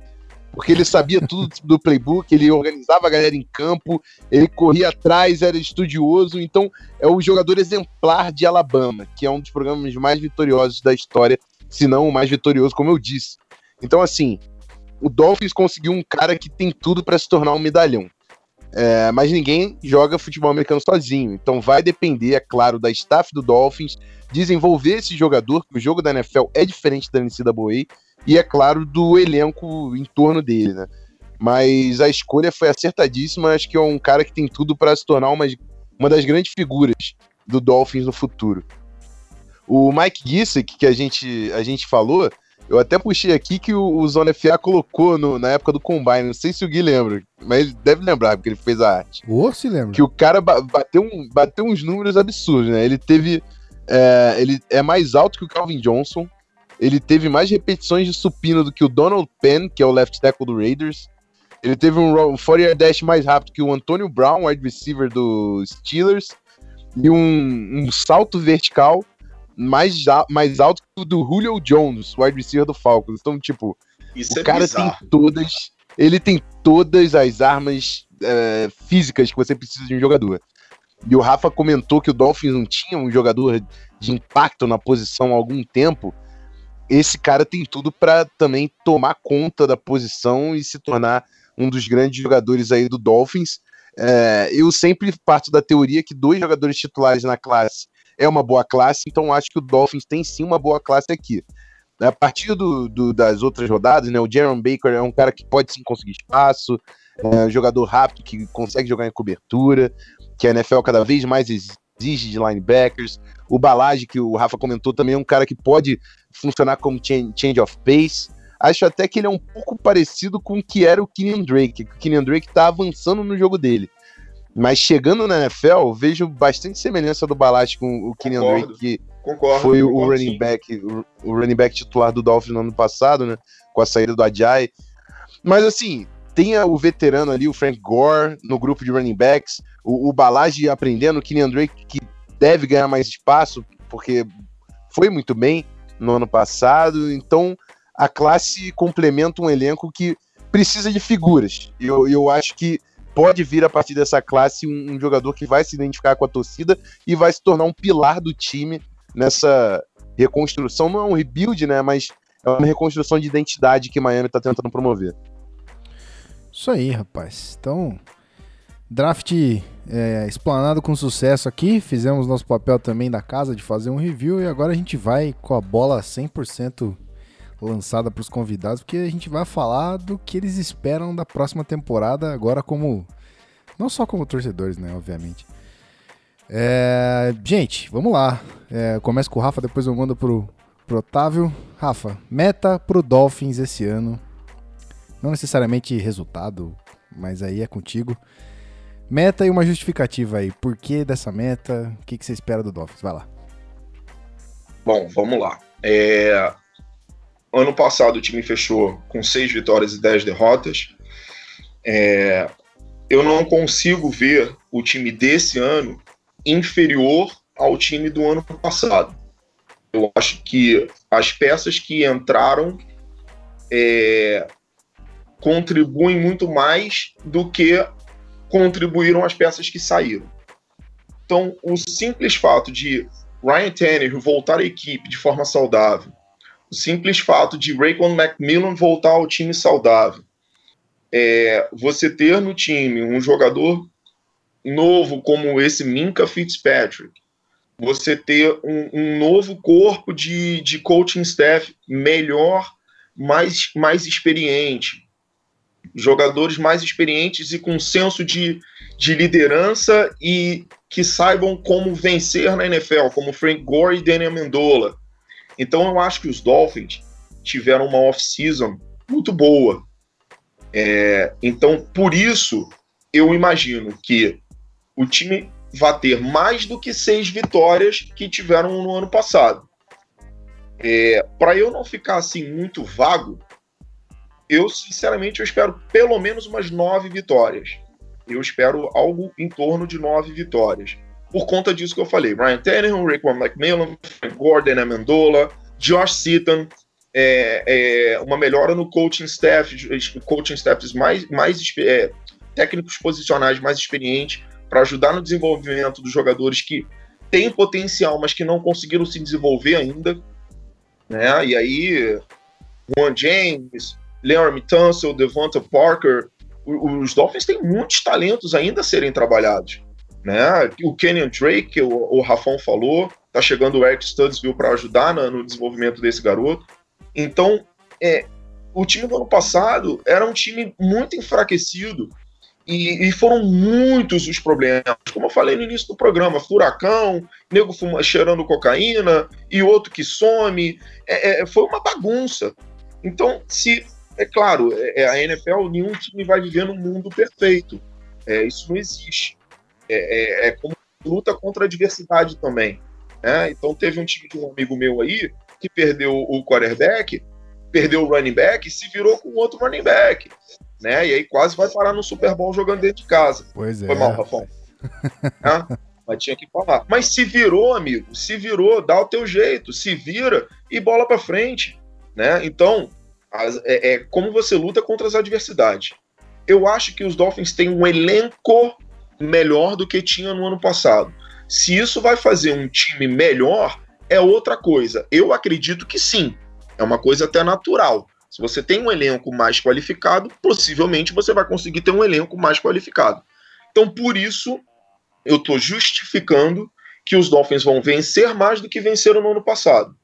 Porque ele sabia tudo do playbook, ele organizava a galera em campo, ele corria atrás, era estudioso. Então, é o jogador exemplar de Alabama, que é um dos programas mais vitoriosos da história, se não o mais vitorioso, como eu disse. Então, assim, o Dolphins conseguiu um cara que tem tudo para se tornar um medalhão. É, mas ninguém joga futebol americano sozinho. Então vai depender, é claro, da staff do Dolphins desenvolver esse jogador, que o jogo da NFL é diferente da NCAA, e é claro, do elenco em torno dele, né? mas a escolha foi acertadíssima. Acho que é um cara que tem tudo para se tornar uma, uma das grandes figuras do Dolphins no futuro. O Mike Gissick, que a gente, a gente falou, eu até puxei aqui que o, o Zona FA colocou no, na época do Combine. Não sei se o Gui lembra, mas ele deve lembrar, porque ele fez a arte. Ô, se lembra. Que o cara bateu, um, bateu uns números absurdos, né? Ele teve. É, ele é mais alto que o Calvin Johnson. Ele teve mais repetições de supino do que o Donald Penn, que é o left tackle do Raiders. Ele teve um 40 dash mais rápido que o Antonio Brown, wide receiver do Steelers. E um, um salto vertical mais, mais alto que o do Julio Jones, wide receiver do Falcons. Então, tipo, Isso o é cara bizarro. tem todas. Ele tem todas as armas é, físicas que você precisa de um jogador. E o Rafa comentou que o Dolphins não tinha um jogador de impacto na posição há algum tempo. Esse cara tem tudo para também tomar conta da posição e se tornar um dos grandes jogadores aí do Dolphins. É, eu sempre parto da teoria que dois jogadores titulares na classe é uma boa classe, então acho que o Dolphins tem sim uma boa classe aqui. A partir do, do, das outras rodadas, né, o Jaron Baker é um cara que pode sim conseguir espaço, é um jogador rápido que consegue jogar em cobertura, que a NFL cada vez mais exige de linebackers. O Balage, que o Rafa comentou, também é um cara que pode funcionar como change of pace. Acho até que ele é um pouco parecido com o que era o Kenyon Drake, o Kenyon Drake está avançando no jogo dele. Mas chegando na NFL, vejo bastante semelhança do Balast com o Kenyon Drake, que concordo, foi concordo, o running sim. back, o, running back titular do Dolphins no ano passado, né? Com a saída do Ajay. Mas assim, tem o veterano ali, o Frank Gore, no grupo de running backs, o, o Balage aprendendo, o Kenyon Drake, que deve ganhar mais espaço, porque foi muito bem no ano passado. Então, a classe complementa um elenco que precisa de figuras. E eu, eu acho que pode vir a partir dessa classe um, um, jogador que vai se identificar com a torcida e vai se tornar um pilar do time nessa reconstrução. Não é um rebuild, né? Mas é uma reconstrução de identidade que Miami está tentando promover. Isso aí, rapaz. Então, draft é, explanado com sucesso aqui. Fizemos nosso papel também da casa de fazer um review e agora a gente vai com a bola 100% lançada para os convidados, porque a gente vai falar do que eles esperam da próxima temporada, agora como. Não só como torcedores, né? Obviamente. É, gente, vamos lá. É, começo com o Rafa, depois eu mando pro, pro Otávio. Rafa, meta pro Dolphins esse ano. Não necessariamente resultado, mas aí é contigo. Meta e uma justificativa aí. Por que dessa meta? O que, que você espera do Dolphins? Vai lá. Bom, vamos lá. É, Ano passado o time fechou com seis vitórias e dez derrotas. É, eu não consigo ver o time desse ano inferior ao time do ano passado. Eu acho que as peças que entraram é, contribuem muito mais do que contribuíram as peças que saíram. Então, o simples fato de Ryan Tannehill voltar à equipe de forma saudável, o simples fato de Raekwon McMillan voltar ao time saudável, é, você ter no time um jogador novo como esse Minka Fitzpatrick, você ter um, um novo corpo de, de coaching staff melhor, mais, mais experiente, jogadores mais experientes e com senso de, de liderança e que saibam como vencer na NFL, como Frank Gore e Daniel Mendola. Então eu acho que os Dolphins tiveram uma off-season muito boa. É, então, por isso, eu imagino que o time vai ter mais do que seis vitórias que tiveram no ano passado. É, Para eu não ficar assim muito vago, eu sinceramente eu espero pelo menos umas nove vitórias. Eu espero algo em torno de nove vitórias por conta disso que eu falei. Ryan Tannehill, Rickman McMillan, Gordon, Amendola, Josh Seaton, é, é, uma melhora no coaching staff, coaching staffs mais, mais é, técnicos posicionais mais experientes para ajudar no desenvolvimento dos jogadores que têm potencial, mas que não conseguiram se desenvolver ainda. Né? E aí, Juan James, Leon Tunsil, Devonta Parker, os Dolphins têm muitos talentos ainda a serem trabalhados. Né? O Kenyon Drake, o, o Rafão falou, tá chegando o Eric Studsville para ajudar no, no, desenvolvimento desse garoto. Então, é, o time do ano passado era um time muito enfraquecido e, e, foram muitos os problemas. Como eu falei no início do programa, furacão, nego fuma, cheirando cocaína e outro que some. É, é, foi uma bagunça. Então, se. É claro, é, é a NFL, nenhum time vai viver num mundo perfeito. É, isso não existe. É, é, é como luta contra a adversidade também. Né? Então, teve um time de um amigo meu aí que perdeu o quarterback, perdeu o running back e se virou com outro running back né? E aí quase vai parar no Super Bowl jogando dentro de casa. Pois é. Foi mal, Rafão. é? Mas tinha que falar. Mas se virou, amigo, se virou, dá o teu jeito, se vira e bola para frente, né? Então, as, é, é, como você luta contra as adversidades. Eu acho que os Dolphins têm um elenco melhor do que tinha no ano passado. Se isso vai fazer um time melhor, é outra coisa. Eu acredito que sim. É uma coisa até natural. Se você tem um elenco mais qualificado, possivelmente você vai conseguir ter um elenco mais qualificado. Então, por isso, eu estou justificando que os Dolphins vão vencer mais do que venceram no ano passado.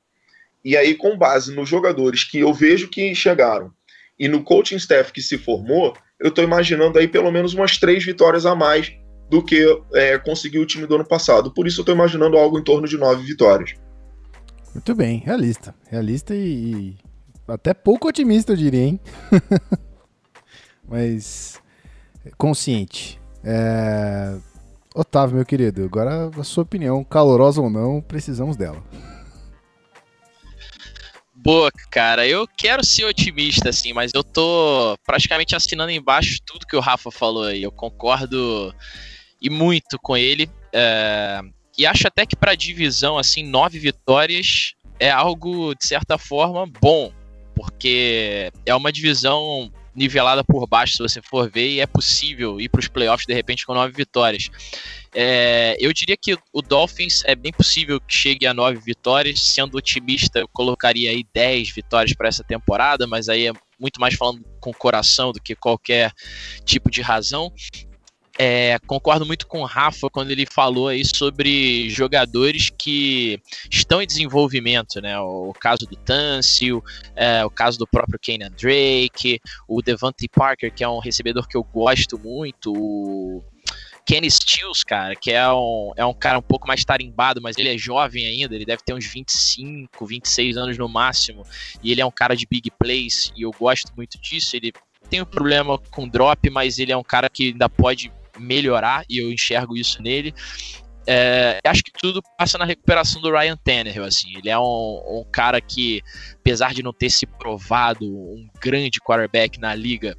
E aí, com base nos jogadores que eu vejo que chegaram e no coaching staff que se formou, eu estou imaginando aí pelo menos umas três vitórias a mais do que é, conseguiu o time do ano passado. Por isso, eu estou imaginando algo em torno de nove vitórias. Muito bem, realista. Realista e, até pouco otimista, eu diria, hein? Mas consciente. É... Otávio, meu querido, agora a sua opinião, calorosa ou não, precisamos dela. Boa, cara, eu quero ser otimista, assim, mas eu tô praticamente assinando embaixo tudo que o Rafa falou aí. Eu concordo e muito com ele. É... E acho até que para divisão, assim, nove vitórias é algo, de certa forma, bom porque é uma divisão nivelada por baixo, se você for ver, e é possível ir para os playoffs de repente com nove vitórias. É, eu diria que o Dolphins é bem possível que chegue a nove vitórias. Sendo otimista, eu colocaria aí dez vitórias para essa temporada, mas aí é muito mais falando com coração do que qualquer tipo de razão. É, concordo muito com o Rafa quando ele falou aí sobre jogadores que estão em desenvolvimento, né? O, caso do Tansil, é, o caso do próprio Kenan Drake, o Devante Parker, que é um recebedor que eu gosto muito, o Kenny Stills, cara, que é um, é um cara um pouco mais tarimbado, mas ele é jovem ainda, ele deve ter uns 25, 26 anos no máximo, e ele é um cara de big plays, e eu gosto muito disso, ele tem um problema com drop, mas ele é um cara que ainda pode melhorar e eu enxergo isso nele. É, acho que tudo passa na recuperação do Ryan Tannehill, assim. Ele é um, um, cara que, apesar de não ter se provado um grande quarterback na liga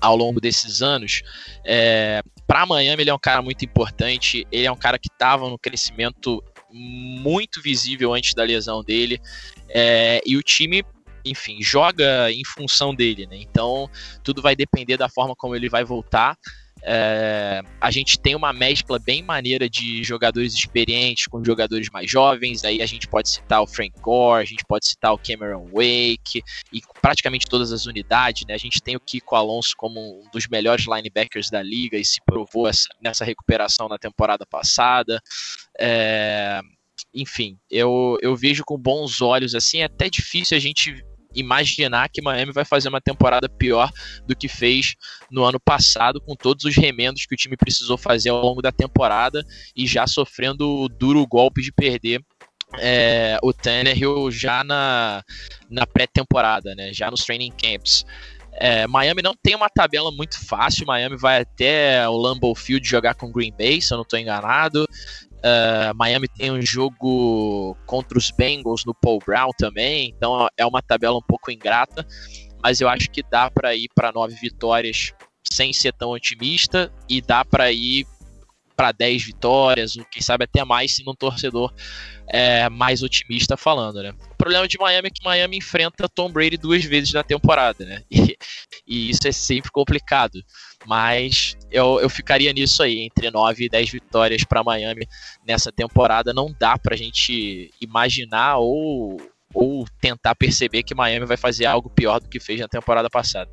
ao longo desses anos, é, para Miami ele é um cara muito importante. Ele é um cara que estava no crescimento muito visível antes da lesão dele. É, e o time enfim, joga em função dele, né? Então, tudo vai depender da forma como ele vai voltar. É, a gente tem uma mescla bem maneira de jogadores experientes com jogadores mais jovens. Aí a gente pode citar o Frank Gore, a gente pode citar o Cameron Wake e praticamente todas as unidades. Né? A gente tem o Kiko Alonso como um dos melhores linebackers da liga e se provou essa, nessa recuperação na temporada passada. É, enfim, eu, eu vejo com bons olhos assim. É até difícil a gente imaginar que Miami vai fazer uma temporada pior do que fez no ano passado, com todos os remendos que o time precisou fazer ao longo da temporada e já sofrendo o duro golpe de perder é, o Tannehill já na, na pré-temporada, né, já nos training camps. É, Miami não tem uma tabela muito fácil. Miami vai até o Lambeau Field jogar com Green Bay, se eu não estou enganado. Uh, Miami tem um jogo contra os Bengals no Paul Brown também, então é uma tabela um pouco ingrata, mas eu acho que dá para ir para nove vitórias sem ser tão otimista e dá para ir para 10 vitórias, ou quem sabe até mais se um torcedor é, mais otimista falando, né? O problema de Miami é que Miami enfrenta Tom Brady duas vezes na temporada, né? E, e isso é sempre complicado. Mas eu, eu ficaria nisso aí, entre 9 e 10 vitórias para Miami nessa temporada. Não dá para a gente imaginar ou, ou tentar perceber que Miami vai fazer algo pior do que fez na temporada passada.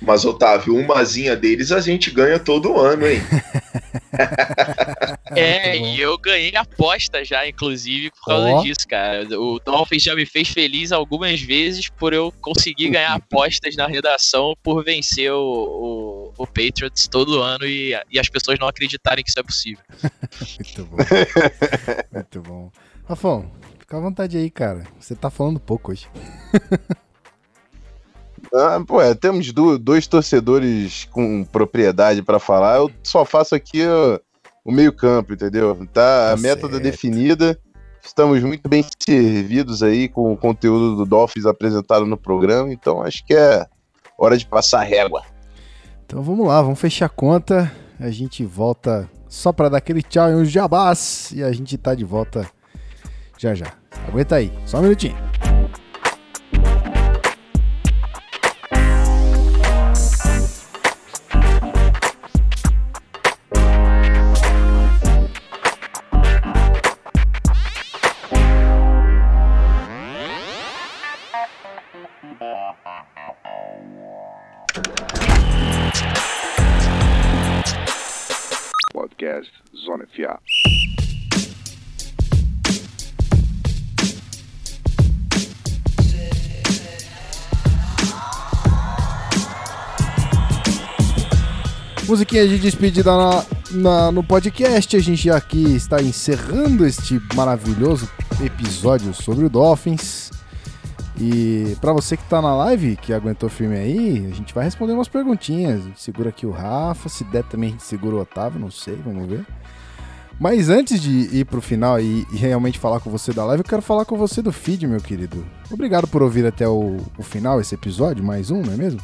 Mas, Otávio, umazinha deles a gente ganha todo ano, hein? é, e eu ganhei aposta já, inclusive, por causa oh. disso, cara. O Dolphins já me fez feliz algumas vezes por eu conseguir ganhar apostas na redação por vencer o, o, o Patriots todo ano e, e as pessoas não acreditarem que isso é possível. Muito bom. Muito bom. Rafão, fica à vontade aí, cara. Você tá falando pouco hoje. Ah, pô, é, temos do, dois torcedores com propriedade para falar. Eu só faço aqui o meio-campo, entendeu? Tá, a tá meta tá definida. Estamos muito bem servidos aí com o conteúdo do Dolphins apresentado no programa, então acho que é hora de passar a régua. Então vamos lá, vamos fechar a conta. A gente volta só para dar aquele tchau e uns jabás e a gente tá de volta já já. Aguenta aí, só um minutinho. FA. Musiquinha de despedida na, na, no podcast. A gente aqui está encerrando este maravilhoso episódio sobre o Dolphins. E para você que tá na live, que aguentou firme aí, a gente vai responder umas perguntinhas. A gente segura aqui o Rafa, se der também a gente segura o Otávio, não sei, vamos ver. Mas antes de ir pro final e, e, realmente falar com você da live, eu quero falar com você do feed, meu querido. Obrigado por ouvir até o, o final esse episódio, mais um, não é mesmo?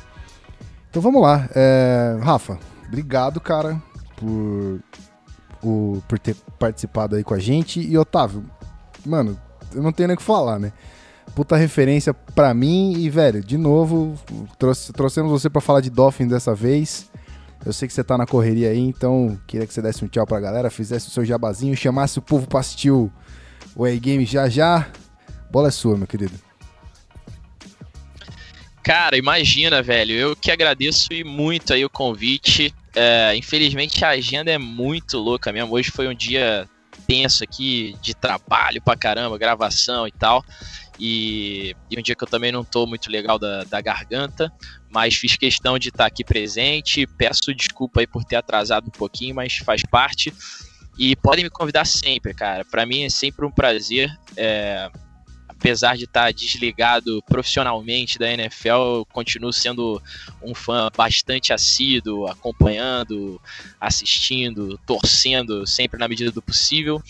Então vamos lá. É, Rafa, obrigado, cara, por, o, por ter participado aí com a gente. E Otávio, mano, eu não tenho nem o que falar, né? Puta referência pra mim e, velho, de novo, trouxe, trouxemos você para falar de Dolphin dessa vez. Eu sei que você tá na correria aí, então queria que você desse um tchau pra galera, fizesse o seu jabazinho, chamasse o povo pra assistir o, o A-Game já já. Bola é sua, meu querido. Cara, imagina, velho. Eu que agradeço e muito aí o convite. É, infelizmente a agenda é muito louca mesmo. Hoje foi um dia tenso aqui de trabalho pra caramba, gravação e tal. E, e, um dia que eu também não tô muito legal da, da garganta, mas fiz questão de estar tá aqui presente. Peço desculpa aí por ter atrasado um pouquinho, mas faz parte. E podem me convidar sempre, cara. Para mim é sempre um prazer. É, apesar de estar tá desligado profissionalmente da NFL, eu continuo sendo um fã bastante assíduo, acompanhando, assistindo, torcendo sempre na medida do possível.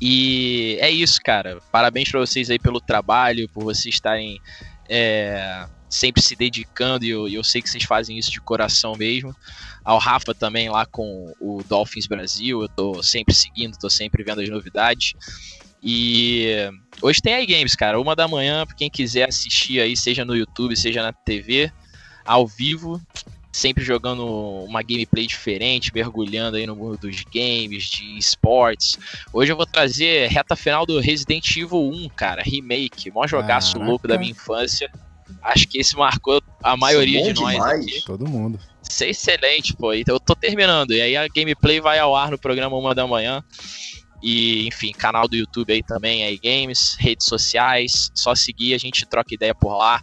E é isso, cara. Parabéns para vocês aí pelo trabalho, por vocês estarem é, sempre se dedicando, e eu, eu, sei que vocês fazem isso de coração mesmo. Ao Rafa também lá com o Dolphins Brasil, eu tô sempre seguindo, tô sempre vendo as novidades. E hoje tem iGames, cara, uma da manhã, pra quem quiser assistir aí, seja no YouTube, seja na TV, ao vivo sempre jogando uma gameplay diferente, mergulhando aí no mundo dos games, de esportes. Hoje eu vou trazer reta final do Resident Evil 1, cara, remake, mó jogaço Caraca. louco da minha infância. Acho que esse marcou a maioria de nós demais. aqui. Todo mundo. Isso é excelente, pô. Então eu tô terminando. E aí a gameplay vai ao ar no programa uma da manhã. E, enfim, canal do YouTube aí também, aí Games, redes sociais, só seguir, a gente troca ideia por lá.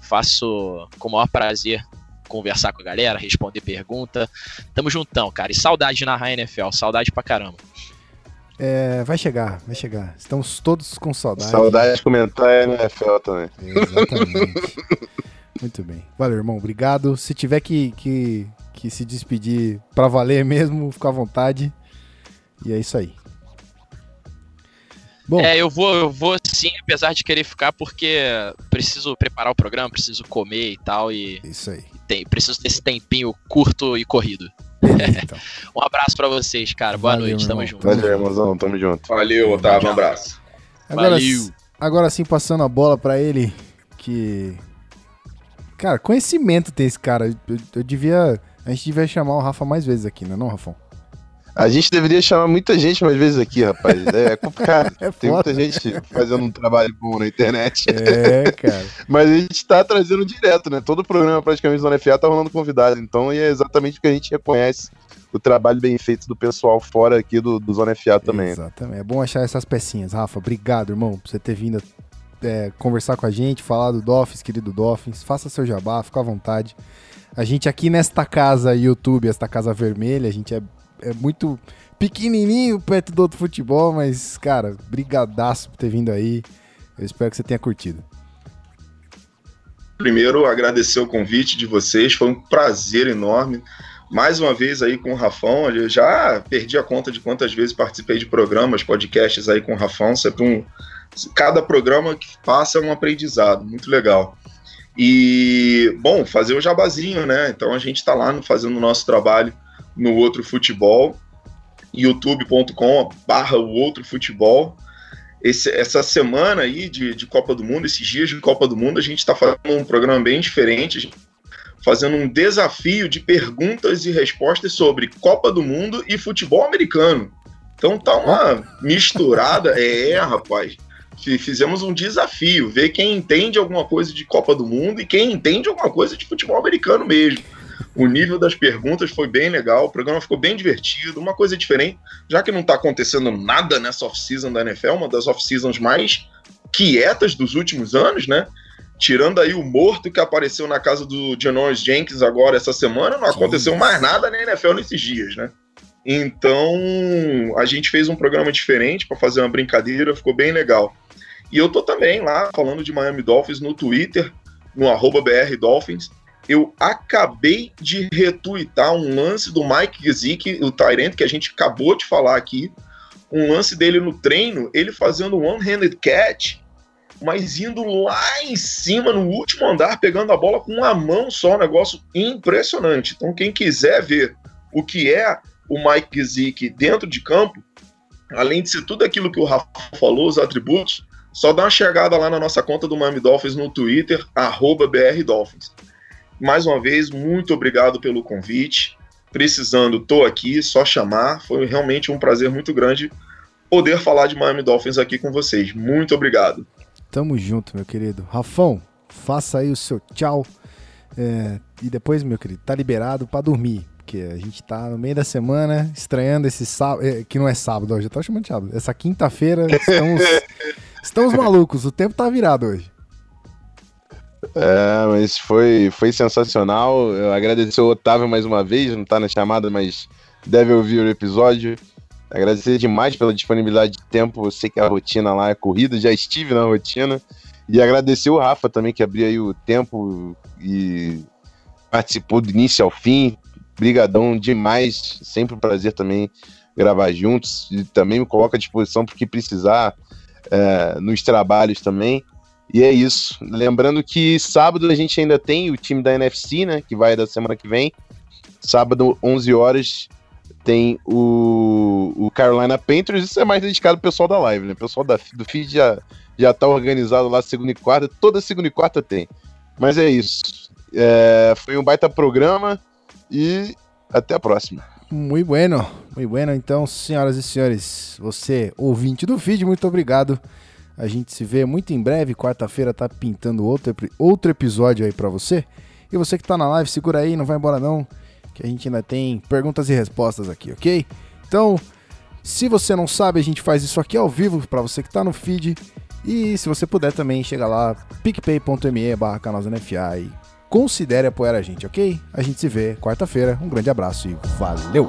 Faço com o maior prazer conversar com a galera, responder pergunta. Tamo juntão, cara. E saudade de narrar NFL, saudade pra caramba. É, vai chegar, vai chegar. Estamos todos com saudade. Saudade de comentar a NFL também. Exatamente. Muito bem. Valeu, irmão. Obrigado. Se tiver que, que, que se despedir pra valer mesmo, fica à vontade. E é isso aí. Bom. É, eu vou, eu vou sim, apesar de querer ficar, porque preciso preparar o programa, preciso comer e tal. E Isso aí. Tem, preciso desse tempinho curto e corrido. então. um abraço para vocês, cara. Boa Valeu, noite, tamo junto. Valeu, irmãozão, tamo junto. Valeu, Otávio, um abraço. Agora, Valeu. agora sim, passando a bola para ele, que. Cara, conhecimento tem esse cara. Eu, eu, devia. A gente devia chamar o Rafa mais vezes aqui, não é, não, Rafão? A gente deveria chamar muita gente mais vezes aqui, rapaz. É complicado. é Tem muita gente fazendo um trabalho bom na internet. É, cara. Mas a gente tá trazendo direto, né? Todo o programa praticamente do NFA tá rolando convidado. Então é exatamente o que a gente reconhece o trabalho bem feito do pessoal fora aqui do, do Zona FA também. Exatamente. É bom achar essas pecinhas. Rafa, obrigado, irmão, por você ter vindo é, conversar com a gente, falar do Dolphins, querido Dolphins. Faça seu jabá, fica à vontade. A gente aqui nesta casa YouTube, esta casa vermelha, a gente é, é muito pequenininho perto do outro futebol, mas, cara, brigadaço por ter vindo aí. Eu espero que você tenha curtido. Primeiro, agradecer o convite de vocês, foi um prazer enorme mais uma vez aí com o Rafão. Eu já perdi a conta de quantas vezes participei de programas, podcasts aí com o Rafão. Sempre um, cada programa que passa é um aprendizado, muito legal. E, bom, fazer o jabazinho, né? Então a gente está lá fazendo o nosso trabalho no Outro Futebol, youtube.com barra o Outro Futebol. Esse, essa semana aí de, de Copa do Mundo, esses dias de Copa do Mundo, a gente está fazendo um programa bem diferente. Fazendo um desafio de perguntas e respostas sobre Copa do Mundo e futebol americano. Então tá uma misturada. É, rapaz. Fizemos um desafio, ver quem entende alguma coisa de Copa do Mundo e quem entende alguma coisa de futebol americano mesmo. O nível das perguntas foi bem legal, o programa ficou bem divertido, uma coisa diferente, já que não está acontecendo nada nessa off-season da NFL, uma das off-seasons mais quietas dos últimos anos, né? tirando aí o morto que apareceu na casa do Janoris Jenkins agora essa semana, não aconteceu mais nada na NFL nesses dias, né? Então, a gente fez um programa diferente para fazer uma brincadeira, ficou bem legal. E eu tô também lá falando de Miami Dolphins no Twitter, no arroba BR Dolphins. Eu acabei de retweetar um lance do Mike Gesicki, o Tyrant, que a gente acabou de falar aqui. Um lance dele no treino, ele fazendo one-handed catch mas indo lá em cima, no último andar, pegando a bola com uma mão só, um negócio impressionante. Então, quem quiser ver o que é o Mike Gesicki dentro de campo, além de ser tudo aquilo que o Rafa falou, os atributos, só dá uma chegada lá na nossa conta do Miami Dolphins no Twitter, BRDolphins. Mais uma vez, muito obrigado pelo convite. Precisando, tô aqui, só chamar. Foi realmente um prazer muito grande poder falar de Miami Dolphins aqui com vocês. Muito obrigado. Tamo junto, meu querido. Rafão, faça aí o seu tchau. É, e depois, meu querido, tá liberado para dormir. Porque a gente tá no meio da semana, estranhando esse sábado. É, que não é sábado, hoje eu tô chamando de sábado. Essa quinta-feira, estamos, estamos malucos. O tempo tá virado hoje. É, mas foi, foi sensacional. Eu agradecer o Otávio mais uma vez, não tá na chamada, mas deve ouvir o episódio. Agradecer demais pela disponibilidade de tempo. Eu sei que a rotina lá é corrida, já estive na rotina. E agradecer o Rafa também, que abriu aí o tempo e participou do início ao fim. Brigadão demais. Sempre um prazer também gravar juntos. E também me coloca à disposição porque precisar é, nos trabalhos também. E é isso. Lembrando que sábado a gente ainda tem o time da NFC, né? Que vai da semana que vem. Sábado, 11 horas, tem o, o Carolina Panthers, isso é mais dedicado ao pessoal da live, né? O pessoal da, do feed já, já tá organizado lá segunda e quarta, toda segunda e quarta tem. Mas é isso. É, foi um baita programa e até a próxima. Muito bueno, muito bueno. Então, senhoras e senhores, você, ouvinte do feed, muito obrigado. A gente se vê muito em breve. Quarta-feira tá pintando outro, outro episódio aí para você. E você que tá na live, segura aí, não vai embora não que a gente ainda tem perguntas e respostas aqui, ok? Então, se você não sabe, a gente faz isso aqui ao vivo para você que está no feed. E se você puder também, chega lá, picpay.me barra e considere apoiar a gente, ok? A gente se vê quarta-feira. Um grande abraço e valeu!